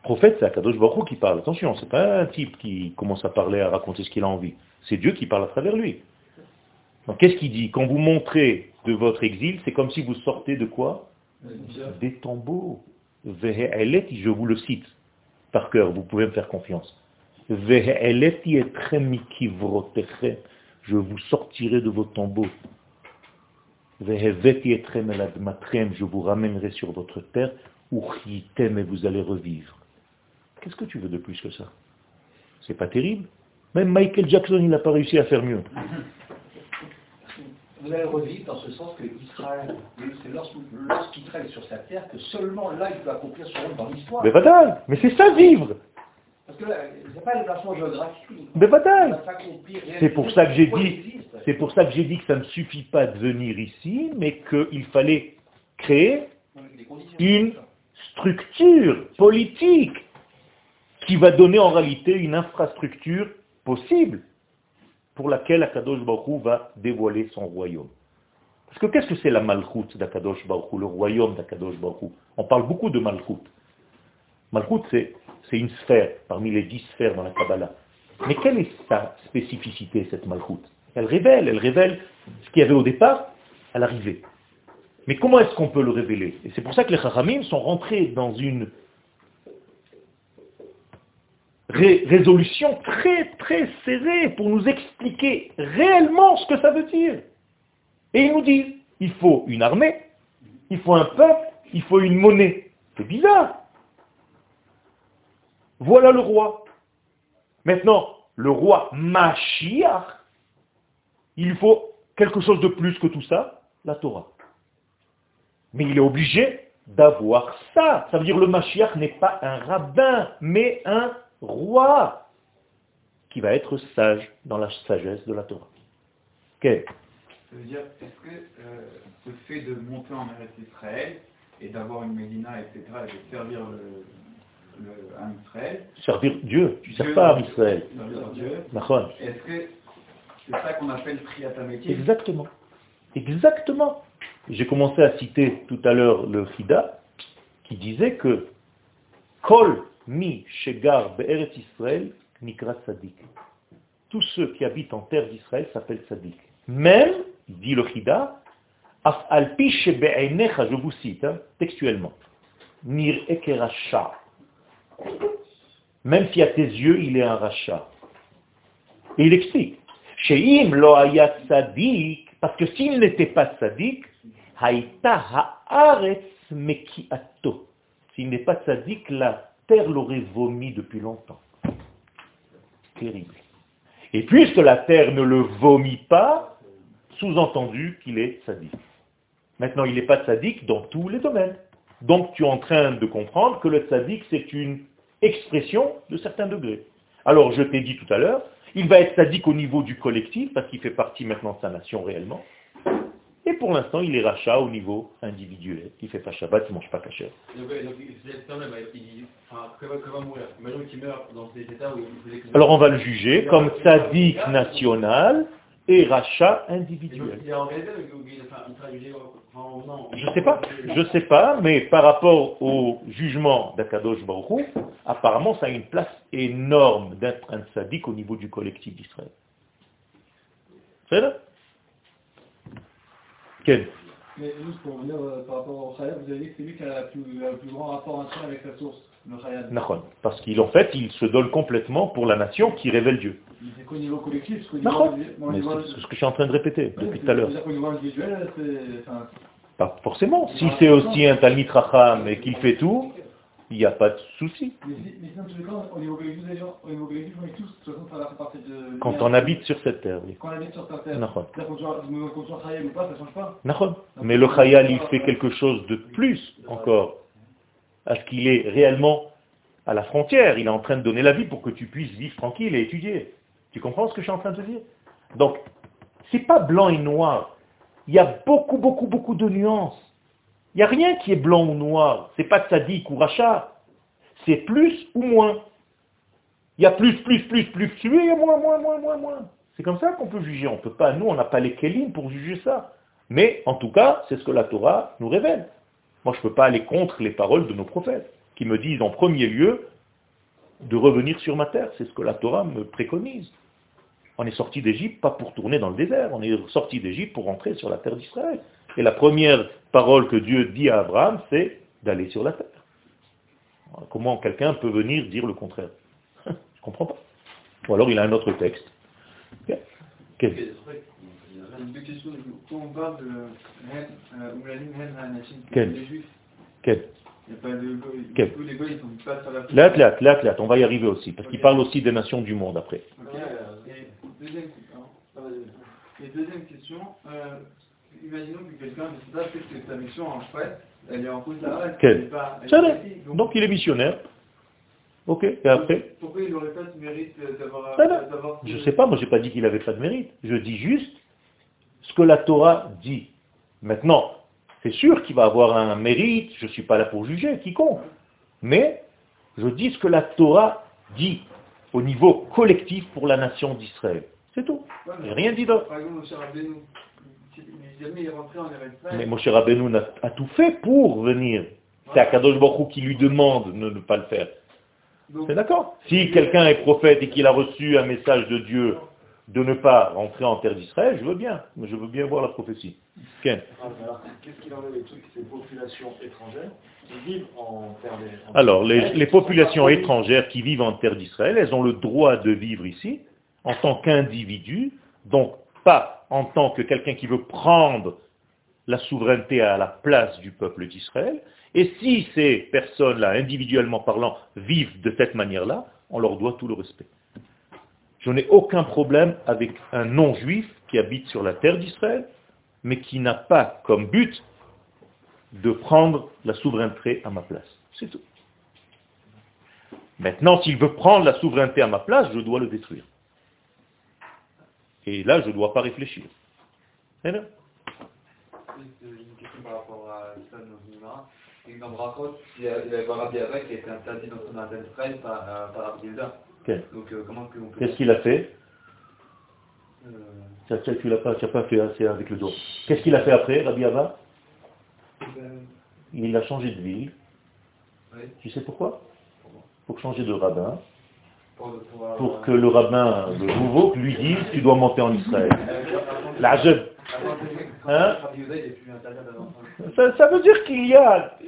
Prophète, c'est Akadosh Baruch qui parle. Attention, c'est pas un type qui commence à parler, à raconter ce qu'il a envie. C'est Dieu qui parle à travers lui. Qu'est-ce qu'il dit? Quand vous montrez de votre exil, c'est comme si vous sortez de quoi? Des tombeaux. Je vous le cite par cœur, vous pouvez me faire confiance. Je vous sortirai de vos tombeaux. Je vous ramènerai sur votre terre, et vous allez revivre. Qu'est-ce que tu veux de plus que ça? C'est pas terrible Même Michael Jackson, il n'a pas réussi à faire mieux. <laughs> Vous allez revivre dans ce sens que Israël, c'est lorsqu'Israël est sur sa terre que seulement là il peut accomplir son rôle dans l'histoire. Mais bataille Mais c'est ça vivre Parce que là, c'est pas le placement géographique. Mais bataille C'est pour ça que j'ai dit, c'est pour ça que j'ai dit que ça ne suffit pas de venir ici, mais qu'il fallait créer une structure politique qui va donner en réalité une infrastructure possible pour laquelle Akadosh Baruch va dévoiler son royaume. Parce que qu'est-ce que c'est la Malchut d'Akadosh Baruch le royaume d'Akadosh Baruch On parle beaucoup de Malchut. Malchut, c'est une sphère parmi les dix sphères dans la Kabbalah. Mais quelle est sa spécificité, cette Malchut? Elle révèle, elle révèle ce qu'il y avait au départ à l'arrivée. Mais comment est-ce qu'on peut le révéler? Et c'est pour ça que les Chachamim sont rentrés dans une résolution très très serrée pour nous expliquer réellement ce que ça veut dire. Et ils nous disent, il faut une armée, il faut un peuple, il faut une monnaie. C'est bizarre. Voilà le roi. Maintenant, le roi Mashiach, il faut quelque chose de plus que tout ça, la Torah. Mais il est obligé d'avoir ça. Ça veut dire le Mashiach n'est pas un rabbin, mais un roi qui va être sage dans la sagesse de la Torah. Okay. Ça veut dire, est-ce que euh, ce fait de monter en Eretz Israël et d'avoir une Médina, etc., et de servir le, le, un Israël Servir Dieu, tu ne sers pas à Israël. Servir Dieu. Est-ce que c'est ça qu'on appelle Triatamétis Exactement. Exactement. J'ai commencé à citer tout à l'heure le Chida, qui disait que Kol Mi Shegar Be'eret Israël Nikra Sadik. Tous ceux qui habitent en terre d'Israël s'appellent Sadik. Même, dit le Chida, Af alpi je vous cite hein, textuellement, Nir Ekeracha. Même si à tes yeux il est un rachat. Et il explique, Sheim parce que s'il n'était pas sadik, haïta haaretz mekiato. S'il n'est pas sadik, la terre l'aurait vomi depuis longtemps. Terrible. Et puisque la terre ne le vomit pas, sous-entendu qu'il est sadique. Maintenant, il n'est pas sadique dans tous les domaines. Donc tu es en train de comprendre que le tzaddik, c'est une expression de certains degrés. Alors je t'ai dit tout à l'heure, il va être tzaddik au niveau du collectif, parce qu'il fait partie maintenant de sa nation réellement. Et pour l'instant, il est rachat au niveau individuel. Il fait pas Shabbat, il mange pas cachère. Alors on va le juger comme tzaddik national et rachat individuel. Je sais pas, je sais pas, mais par rapport au jugement d'Akadosh Baruch Hu, apparemment ça a une place énorme d'être un tzaddik au niveau du collectif d'Israël. C'est là Quel Mais juste pour revenir euh, par rapport au Khayab, vous avez dit que c'est lui qui a le plus grand rapport avec la source, Nachon. Parce qu'en fait, il se donne complètement pour la nation qui révèle Dieu. C'est qu'au niveau collectif, ce que je suis en train de répéter depuis tout à l'heure. niveau individuel, c'est... Pas forcément. Si c'est aussi un Talmid Racham et qu'il fait tout, il n'y a pas de souci. Quand on habite sur cette terre, oui. Quand on habite sur ta terre. Mais le Khayal, il fait quelque chose de plus encore. À ce qu'il est réellement à la frontière. Il est en train de donner la vie pour que tu puisses vivre tranquille et étudier. Tu comprends ce que je suis en train de te dire? Donc, c'est pas blanc et noir. Il y a beaucoup, beaucoup, beaucoup de nuances. Il n'y a rien qui est blanc ou noir. C'est pas tzaddik ou rachat. C'est plus ou moins. Il y a plus, plus, plus, plus, plus, a moins, moins, moins, moins, moins. C'est comme ça qu'on peut juger. On peut pas, nous, on n'a pas les kélim pour juger ça. Mais, en tout cas, c'est ce que la Torah nous révèle. Moi, je ne peux pas aller contre les paroles de nos prophètes, qui me disent en premier lieu de revenir sur ma terre. C'est ce que la Torah me préconise. On est sorti d'Égypte pas pour tourner dans le désert, on est sorti d'Égypte pour rentrer sur la terre d'Israël. Et la première parole que Dieu dit à Abraham, c'est d'aller sur la terre. Comment quelqu'un peut venir dire le contraire? <laughs> Je ne comprends pas. Ou alors il a un autre texte. Deux questions. Quand on parle de euh, Quel Quel il n'y a pas de goy. Quel Tous les goy, ils sont pas sur la Là, là, là, là, on va y arriver aussi, parce qu'il parle aussi des nations du monde après. Et deuxième, hein, question, euh, imaginons que quelqu'un ne sait pas que sa mission en fait, elle est en cause ici. Donc, il est missionnaire. Ok, et après Pourquoi il n'aurait pas ce mérite euh, d'avoir... Va. d'avoir Je sais pas, moi j'ai pas dit qu'il avait pas de mérite. Je dis juste que la Torah dit. Maintenant, c'est sûr qu'il va avoir un mérite, je ne suis pas là pour juger quiconque. Mais je dis ce que la Torah dit au niveau collectif pour la nation d'Israël. C'est tout. Ouais, rien dit d'autre. Par exemple, cher Rabbeinu, jamais il est rentré en Mais Moshe Rabbeinu a, a tout fait pour venir. C'est Akadosh Baruch qui lui demande de ne pas le faire. C'est d'accord Si quelqu'un est prophète et qu'il a reçu un message de Dieu de ne pas rentrer en terre d'Israël, je veux bien. Mais je veux bien voir la prophétie. Ken Ah, alors, qu'est-ce qu'il en est des trucs, ces populations étrangères qui vivent en terre en- Alors, les, les populations étrangères qui vivent en terre d'Israël, elles ont le droit de vivre ici en tant qu'individu, donc pas en tant que quelqu'un qui veut prendre la souveraineté à la place du peuple d'Israël. Et si ces personnes-là, individuellement parlant, vivent de cette manière-là, on leur doit tout le respect. Je n'ai aucun problème avec un non-juif qui habite sur la terre d'Israël, mais qui n'a pas comme but de prendre la souveraineté à ma place. C'est tout. Maintenant, s'il veut prendre la souveraineté à ma place, je dois le détruire. Et là, je ne dois pas réfléchir. Par, euh, Donc euh, peut... Qu'est-ce qu'il a fait Euh, tiens, Tu l'as pas, n'as pas fait assez avec le dos. Qu'est-ce qu'il a fait après, Rabbi Abba euh, Il a changé de ville. Tu sais pourquoi Pour changer de rabbin. pour, pour, euh, Pour que le rabbin, le nouveau, lui dise, tu dois monter en Israël. La jeune. Hein. Ça, ça veut dire qu'il y a...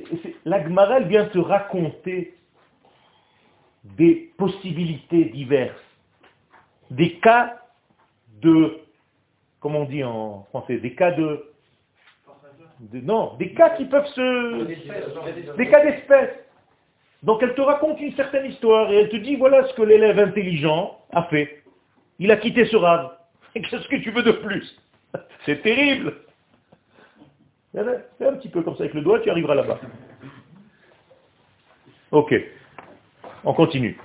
La Gemara, elle vient te raconter des possibilités diverses, des cas de... Comment on dit en français Des cas de... non, des cas qui peuvent se... Des cas d'espèce. Donc elle te raconte une certaine histoire et elle te dit voilà ce que l'élève intelligent a fait. Il a quitté ce rave. Qu'est-ce que tu veux de plus? C'est terrible. C'est un petit peu comme ça avec le doigt, tu arriveras là-bas. Ok. On continue.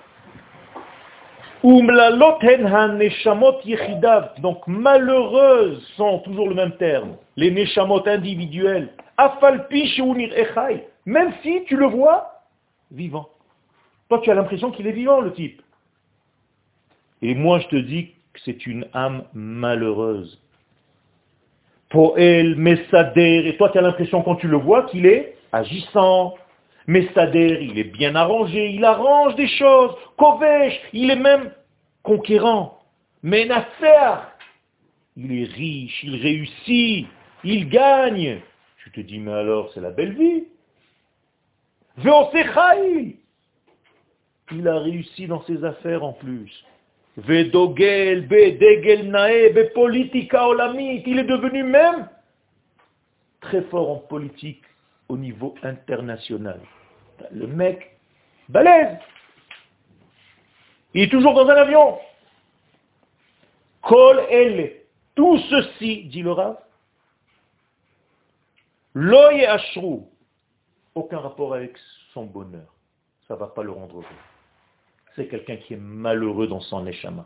Donc malheureuses sont toujours le même terme. Les neshamot individuels. Afalpi sheunir echai. Même si tu le vois vivant. Toi tu as l'impression qu'il est vivant le type. Et moi je te dis que c'est une âme malheureuse. Poel, Messader, et toi tu as l'impression quand tu le vois qu'il est agissant. Messader, il est bien arrangé, il arrange des choses. Kovesh, il est même conquérant. Menacer, il est riche, il réussit, il gagne. Tu te dis, mais alors c'est la belle vie. Veosechai, il a réussi dans ses affaires en plus. Vedogel, Bedegel Nae, politika olamit. Il est devenu même très fort en politique au niveau international. Le mec, balèze. Il est toujours dans un avion. Kol elle. Tout ceci, dit le Rav, loye ashrou. Aucun rapport avec son bonheur. Ça ne va pas le rendre heureux c'est quelqu'un qui est malheureux dans son neshama.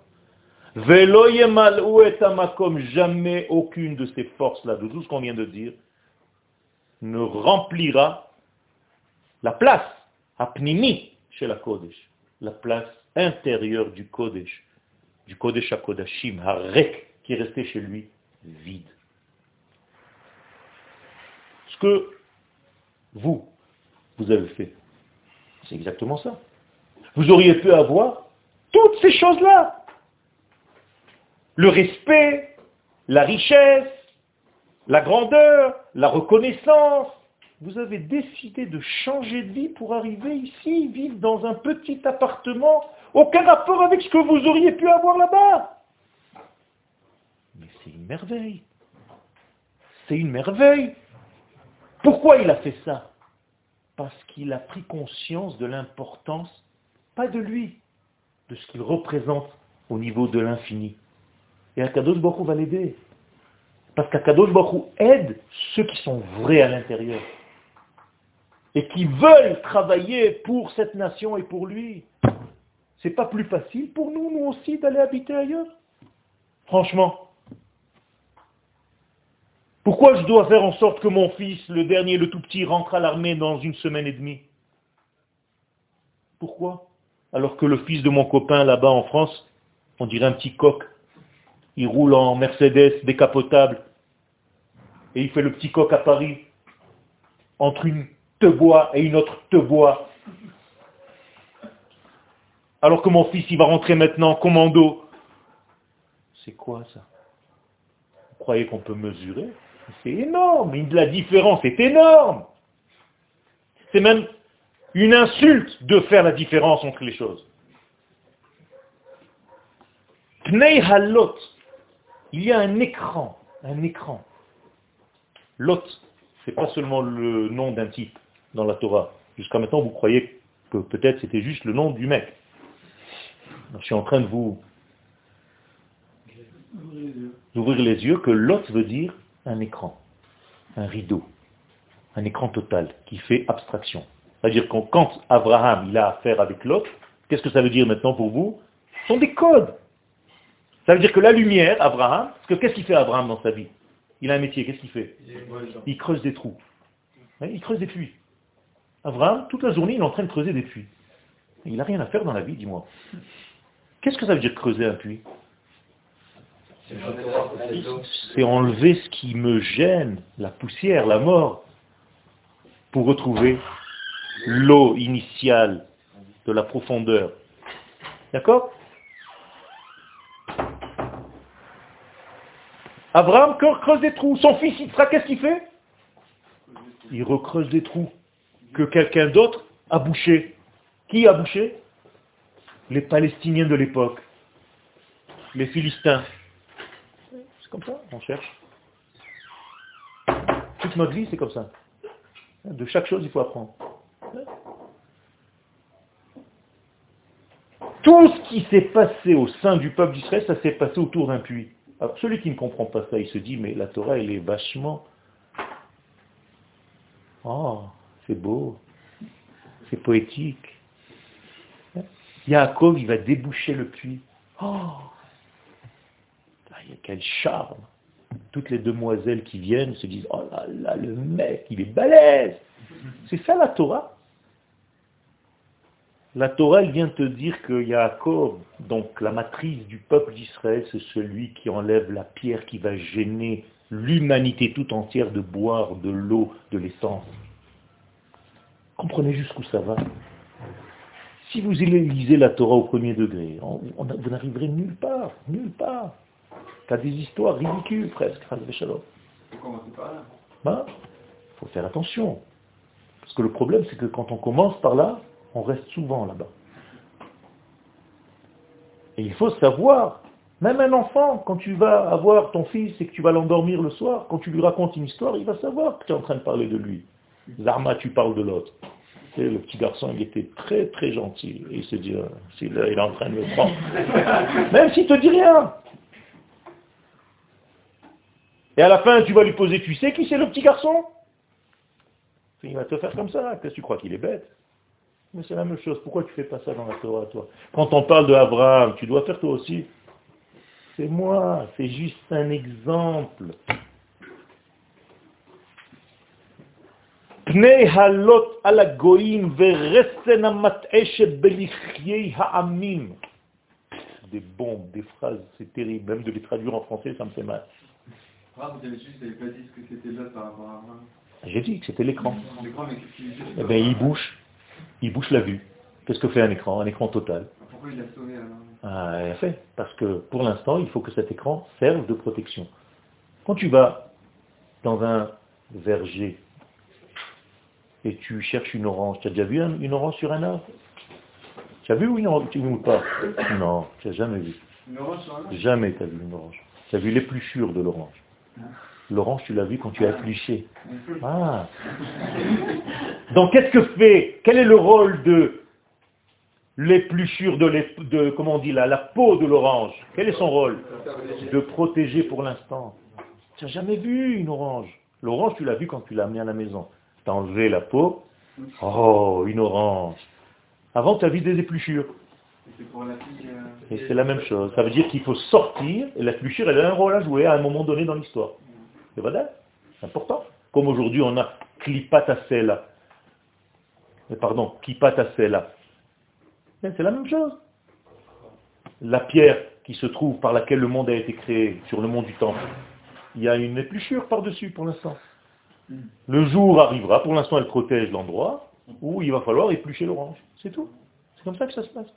comme jamais aucune de ces forces-là, de tout ce qu'on vient de dire, ne remplira la place, apnimi, chez la Kodesh, la place intérieure du Kodesh, du Kodesh à Kodashim, Harek, qui est resté chez lui vide. Ce que vous, vous avez fait, c'est exactement ça. Vous auriez pu avoir toutes ces choses-là. Le respect, la richesse, la grandeur, la reconnaissance. Vous avez décidé de changer de vie pour arriver ici, vivre dans un petit appartement, aucun rapport avec ce que vous auriez pu avoir là-bas. Mais c'est une merveille. C'est une merveille. Pourquoi il a fait ça? Parce qu'il a pris conscience de l'importance pas de lui, de ce qu'il représente au niveau de l'infini. Et Akadosh Baruch va l'aider. Parce qu'Akadosh Baruch aide ceux qui sont vrais à l'intérieur. Et qui veulent travailler pour cette nation et pour lui. C'est pas plus facile pour nous, nous aussi, d'aller habiter ailleurs Franchement. Pourquoi je dois faire en sorte que mon fils, le dernier, le tout petit, rentre à l'armée dans une semaine et demie? Pourquoi? Alors que le fils de mon copain là-bas en France, on dirait un petit coq, il roule en Mercedes décapotable, et il fait le petit coq à Paris, entre une te bois et une autre te bois. Alors que mon fils, il va rentrer maintenant commando. C'est quoi ça? Vous croyez qu'on peut mesurer? C'est énorme, la différence est énorme. C'est même une insulte de faire la différence entre les choses. Pnei halot, il y a un écran, un écran. Lot, c'est pas seulement le nom d'un type dans la Torah. Jusqu'à maintenant, vous croyez que peut-être c'était juste le nom du mec. je suis en train de vous ouvrir les yeux que Lot veut dire un écran, un rideau, un écran total qui fait abstraction. C'est-à-dire que quand Abraham il a affaire avec l'autre, qu'est-ce que ça veut dire maintenant pour vous? Ce sont des codes. Ça veut dire que la lumière, Abraham, parce que qu'est-ce qu'il fait Abraham dans sa vie? Il a un métier, qu'est-ce qu'il fait Il creuse des trous. Il creuse des puits. Abraham, toute la journée, il est en train de creuser des puits. Il n'a rien à faire dans la vie, dis-moi. Qu'est-ce que ça veut dire creuser un puits? C'est enlever ce qui me gêne, la poussière, la mort, pour retrouver l'eau initiale de la profondeur. D'accord? Abraham creuse des trous. Son fils Yitzhak, qu'est-ce qu'il fait? Il recreuse des trous que quelqu'un d'autre a bouché. Qui a bouché? Les Palestiniens de l'époque. Les Philistins. C'est comme ça, on cherche. Toute notre vie, c'est comme ça. De chaque chose, il faut apprendre. Tout ce qui s'est passé au sein du peuple d'Israël, ça s'est passé autour d'un puits. Alors celui qui ne comprend pas ça, il se dit, mais la Torah, elle est vachement... Oh, c'est beau. C'est poétique. Yaakov, il va déboucher le puits. Oh Quel charme Toutes les demoiselles qui viennent se disent, oh là là, le mec, il est balèze C'est ça la Torah? La Torah, elle vient te dire que Yaakov, donc la matrice du peuple d'Israël, c'est celui qui enlève la pierre qui va gêner l'humanité tout entière de boire de l'eau, de l'essence. Comprenez jusqu'où ça va. Si vous lisez la Torah au premier degré, vous n'arriverez nulle part, nulle part. Tu as des histoires ridicules presque, Il ben, faut faire attention. Parce que le problème, c'est que quand on commence par là, on reste souvent là-bas. Et il faut savoir, même un enfant, quand tu vas avoir ton fils et que tu vas l'endormir le soir, quand tu lui racontes une histoire, il va savoir que tu es en train de parler de lui. Zarma, tu parles de l'autre. Le petit garçon, il était très très gentil. Et il se dit, euh, il est en train de me prendre. <laughs> Même s'il te dit rien. Et à la fin, tu vas lui poser, tu sais qui c'est le petit garçon? Il va te faire comme ça. Qu'est-ce que tu crois qu'il est bête? Mais c'est la même chose. Pourquoi tu fais pas ça dans la Torah, toi? Quand on parle de Abraham, tu dois faire toi aussi. C'est moi, c'est juste un exemple. Des bombes, des phrases, c'est terrible. Même de les traduire en français, ça me fait mal. J'ai dit que c'était l'écran. Eh bien, il bouge il bouche la vue. Qu'est-ce que fait un écran? Un écran total. Pourquoi il l'a sauvé alors? Ah, il a fait. Parce que pour l'instant, il faut que cet écran serve de protection. Quand tu vas dans un verger et tu cherches une orange, tu as déjà vu une orange sur un arbre? Tu as vu ou, une orange, ou pas? Non, tu n'as jamais vu. Une orange sur un arbre? Jamais tu as vu une orange. Tu as vu l'épluchure de l'orange. L'orange, tu l'as vu quand tu as épluché. Ah. Donc qu'est-ce que fait Quel est le rôle de l'épluchure de, de, comment on dit là, la peau de l'orange? Quel est son rôle? De protéger pour l'instant. Tu n'as jamais vu une orange? L'orange, tu l'as vu quand tu l'as amenée à la maison. Tu as enlevé la peau. Oh, une orange. Avant, tu as vu des épluchures. Et c'est la même chose. Ça veut dire qu'il faut sortir, et l'épluchure, elle a un rôle à jouer à un moment donné dans l'histoire. C'est important. Comme aujourd'hui, on a clipatasela. Pardon, kipatasela. C'est la même chose. La pierre qui se trouve par laquelle le monde a été créé sur le mont du temple, il y a une épluchure par-dessus pour l'instant. Le jour arrivera, pour l'instant elle protège l'endroit, où il va falloir éplucher l'orange. C'est tout. C'est comme ça que ça se passe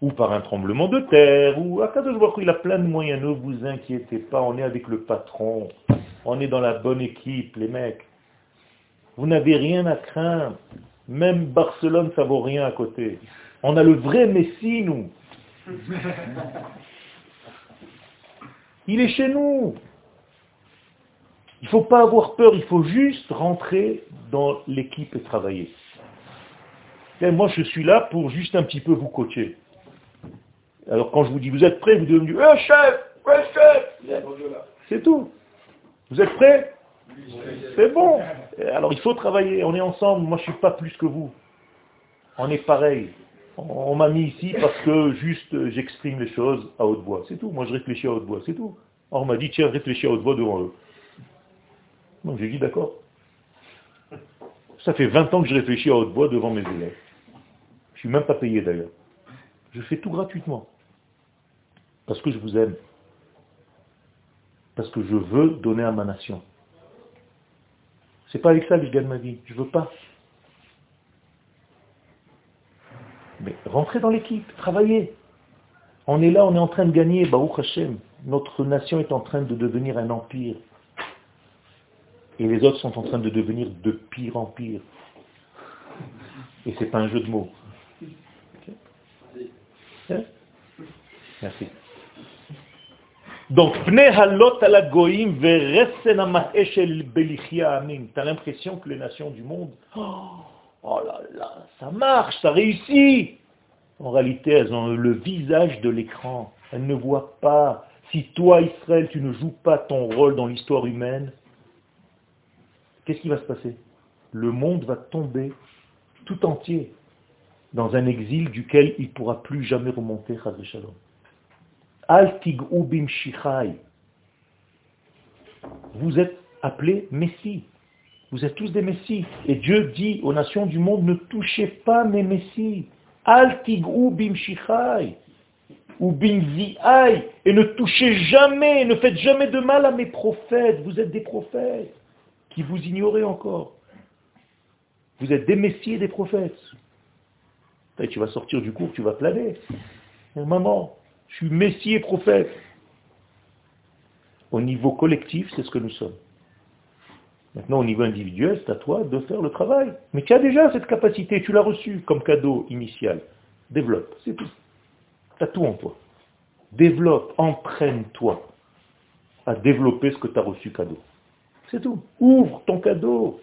ou par un tremblement de terre, ou à vois il a plein de moyens, ne vous inquiétez pas, on est avec le patron, on est dans la bonne équipe, les mecs. Vous n'avez rien à craindre. Même Barcelone, ça vaut rien à côté. On a le vrai Messie, nous. Il est chez nous. Il ne faut pas avoir peur, il faut juste rentrer dans l'équipe et travailler. Et moi, je suis là pour juste un petit peu vous coacher. Alors quand je vous dis vous êtes prêts, vous devez me dire eh, chef, ouais, chef C'est tout. Vous êtes prêts C'est bon. Alors il faut travailler, on est ensemble, moi je ne suis pas plus que vous. On est pareil. On m'a mis ici parce que juste j'exprime les choses à haute voix. C'est tout. Moi je réfléchis à haute voix, c'est tout. Alors on m'a dit tiens, réfléchis à haute voix devant eux. Donc j'ai dit d'accord. Ça fait 20 ans que je réfléchis à haute voix devant mes élèves. Je ne suis même pas payé d'ailleurs. Je fais tout gratuitement. Parce que je vous aime. Parce que je veux donner à ma nation. C'est pas avec ça que je gagne ma vie. Je veux pas. Mais rentrez dans l'équipe, travaillez. On est là, on est en train de gagner, Baruch Hashem. Notre nation est en train de devenir un empire. Et les autres sont en train de devenir de pire en pire. Et c'est pas un jeu de mots. Hein? Merci. Donc, tu as l'impression que les nations du monde, oh, oh, là là, ça marche, ça réussit. En réalité, elles ont le visage de l'écran. Elles ne voient pas. Si toi, Israël, tu ne joues pas ton rôle dans l'histoire humaine, qu'est-ce qui va se passer? Le monde va tomber tout entier, dans un exil duquel il ne pourra plus jamais remonter, Shalom. Al bim shichai. Vous êtes appelés Messie. Vous êtes tous des Messies. Et Dieu dit aux nations du monde, ne touchez pas mes Messies. Al bim shichai. Ou bim zi'ai. Et ne touchez jamais, ne faites jamais de mal à mes prophètes. Vous êtes des prophètes qui vous ignorez encore. Vous êtes des messieurs des prophètes. Et tu vas sortir du cours, tu vas planer. Maman, je suis messie et prophète. Au niveau collectif, c'est ce que nous sommes. Maintenant, au niveau individuel, c'est à toi de faire le travail. Mais tu as déjà cette capacité, tu l'as reçue comme cadeau initial. Développe, c'est tout. Tu as tout en toi. Développe, entraîne-toi à développer ce que tu as reçu cadeau. C'est tout. Ouvre ton cadeau.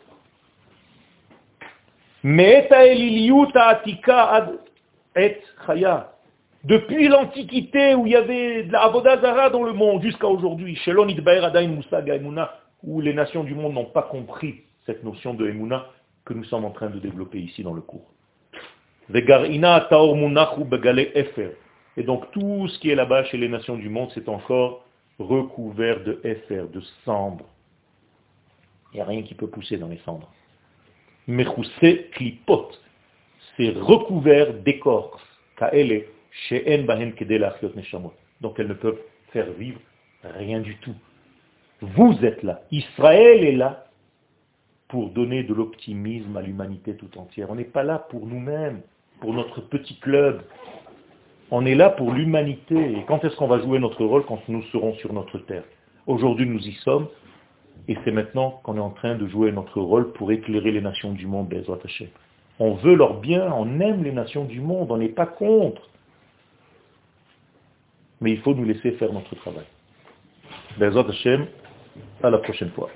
Depuis l'Antiquité où il y avait de la Avodazara dans le monde jusqu'à aujourd'hui, où les nations du monde n'ont pas compris cette notion de Emouna que nous sommes en train de développer ici dans le cours. Et donc tout ce qui est là-bas chez les nations du monde, c'est encore recouvert de Efer, de cendres. Il n'y a rien qui peut pousser dans les cendres. Mechoussé klipot, c'est recouvert d'écorce. Donc elles ne peuvent faire vivre rien du tout. Vous êtes là. Israël est là pour donner de l'optimisme à l'humanité tout entière. On n'est pas là pour nous-mêmes, pour notre petit club. On est là pour l'humanité. Et quand est-ce qu'on va jouer notre rôle Quand nous serons sur notre terre? Aujourd'hui, nous y sommes. Et c'est maintenant qu'on est en train de jouer notre rôle pour éclairer les nations du monde. On veut leur bien, on aime les nations du monde, on n'est pas contre. Mais il faut nous laisser faire notre travail. Bezrat Hashem, à la prochaine fois.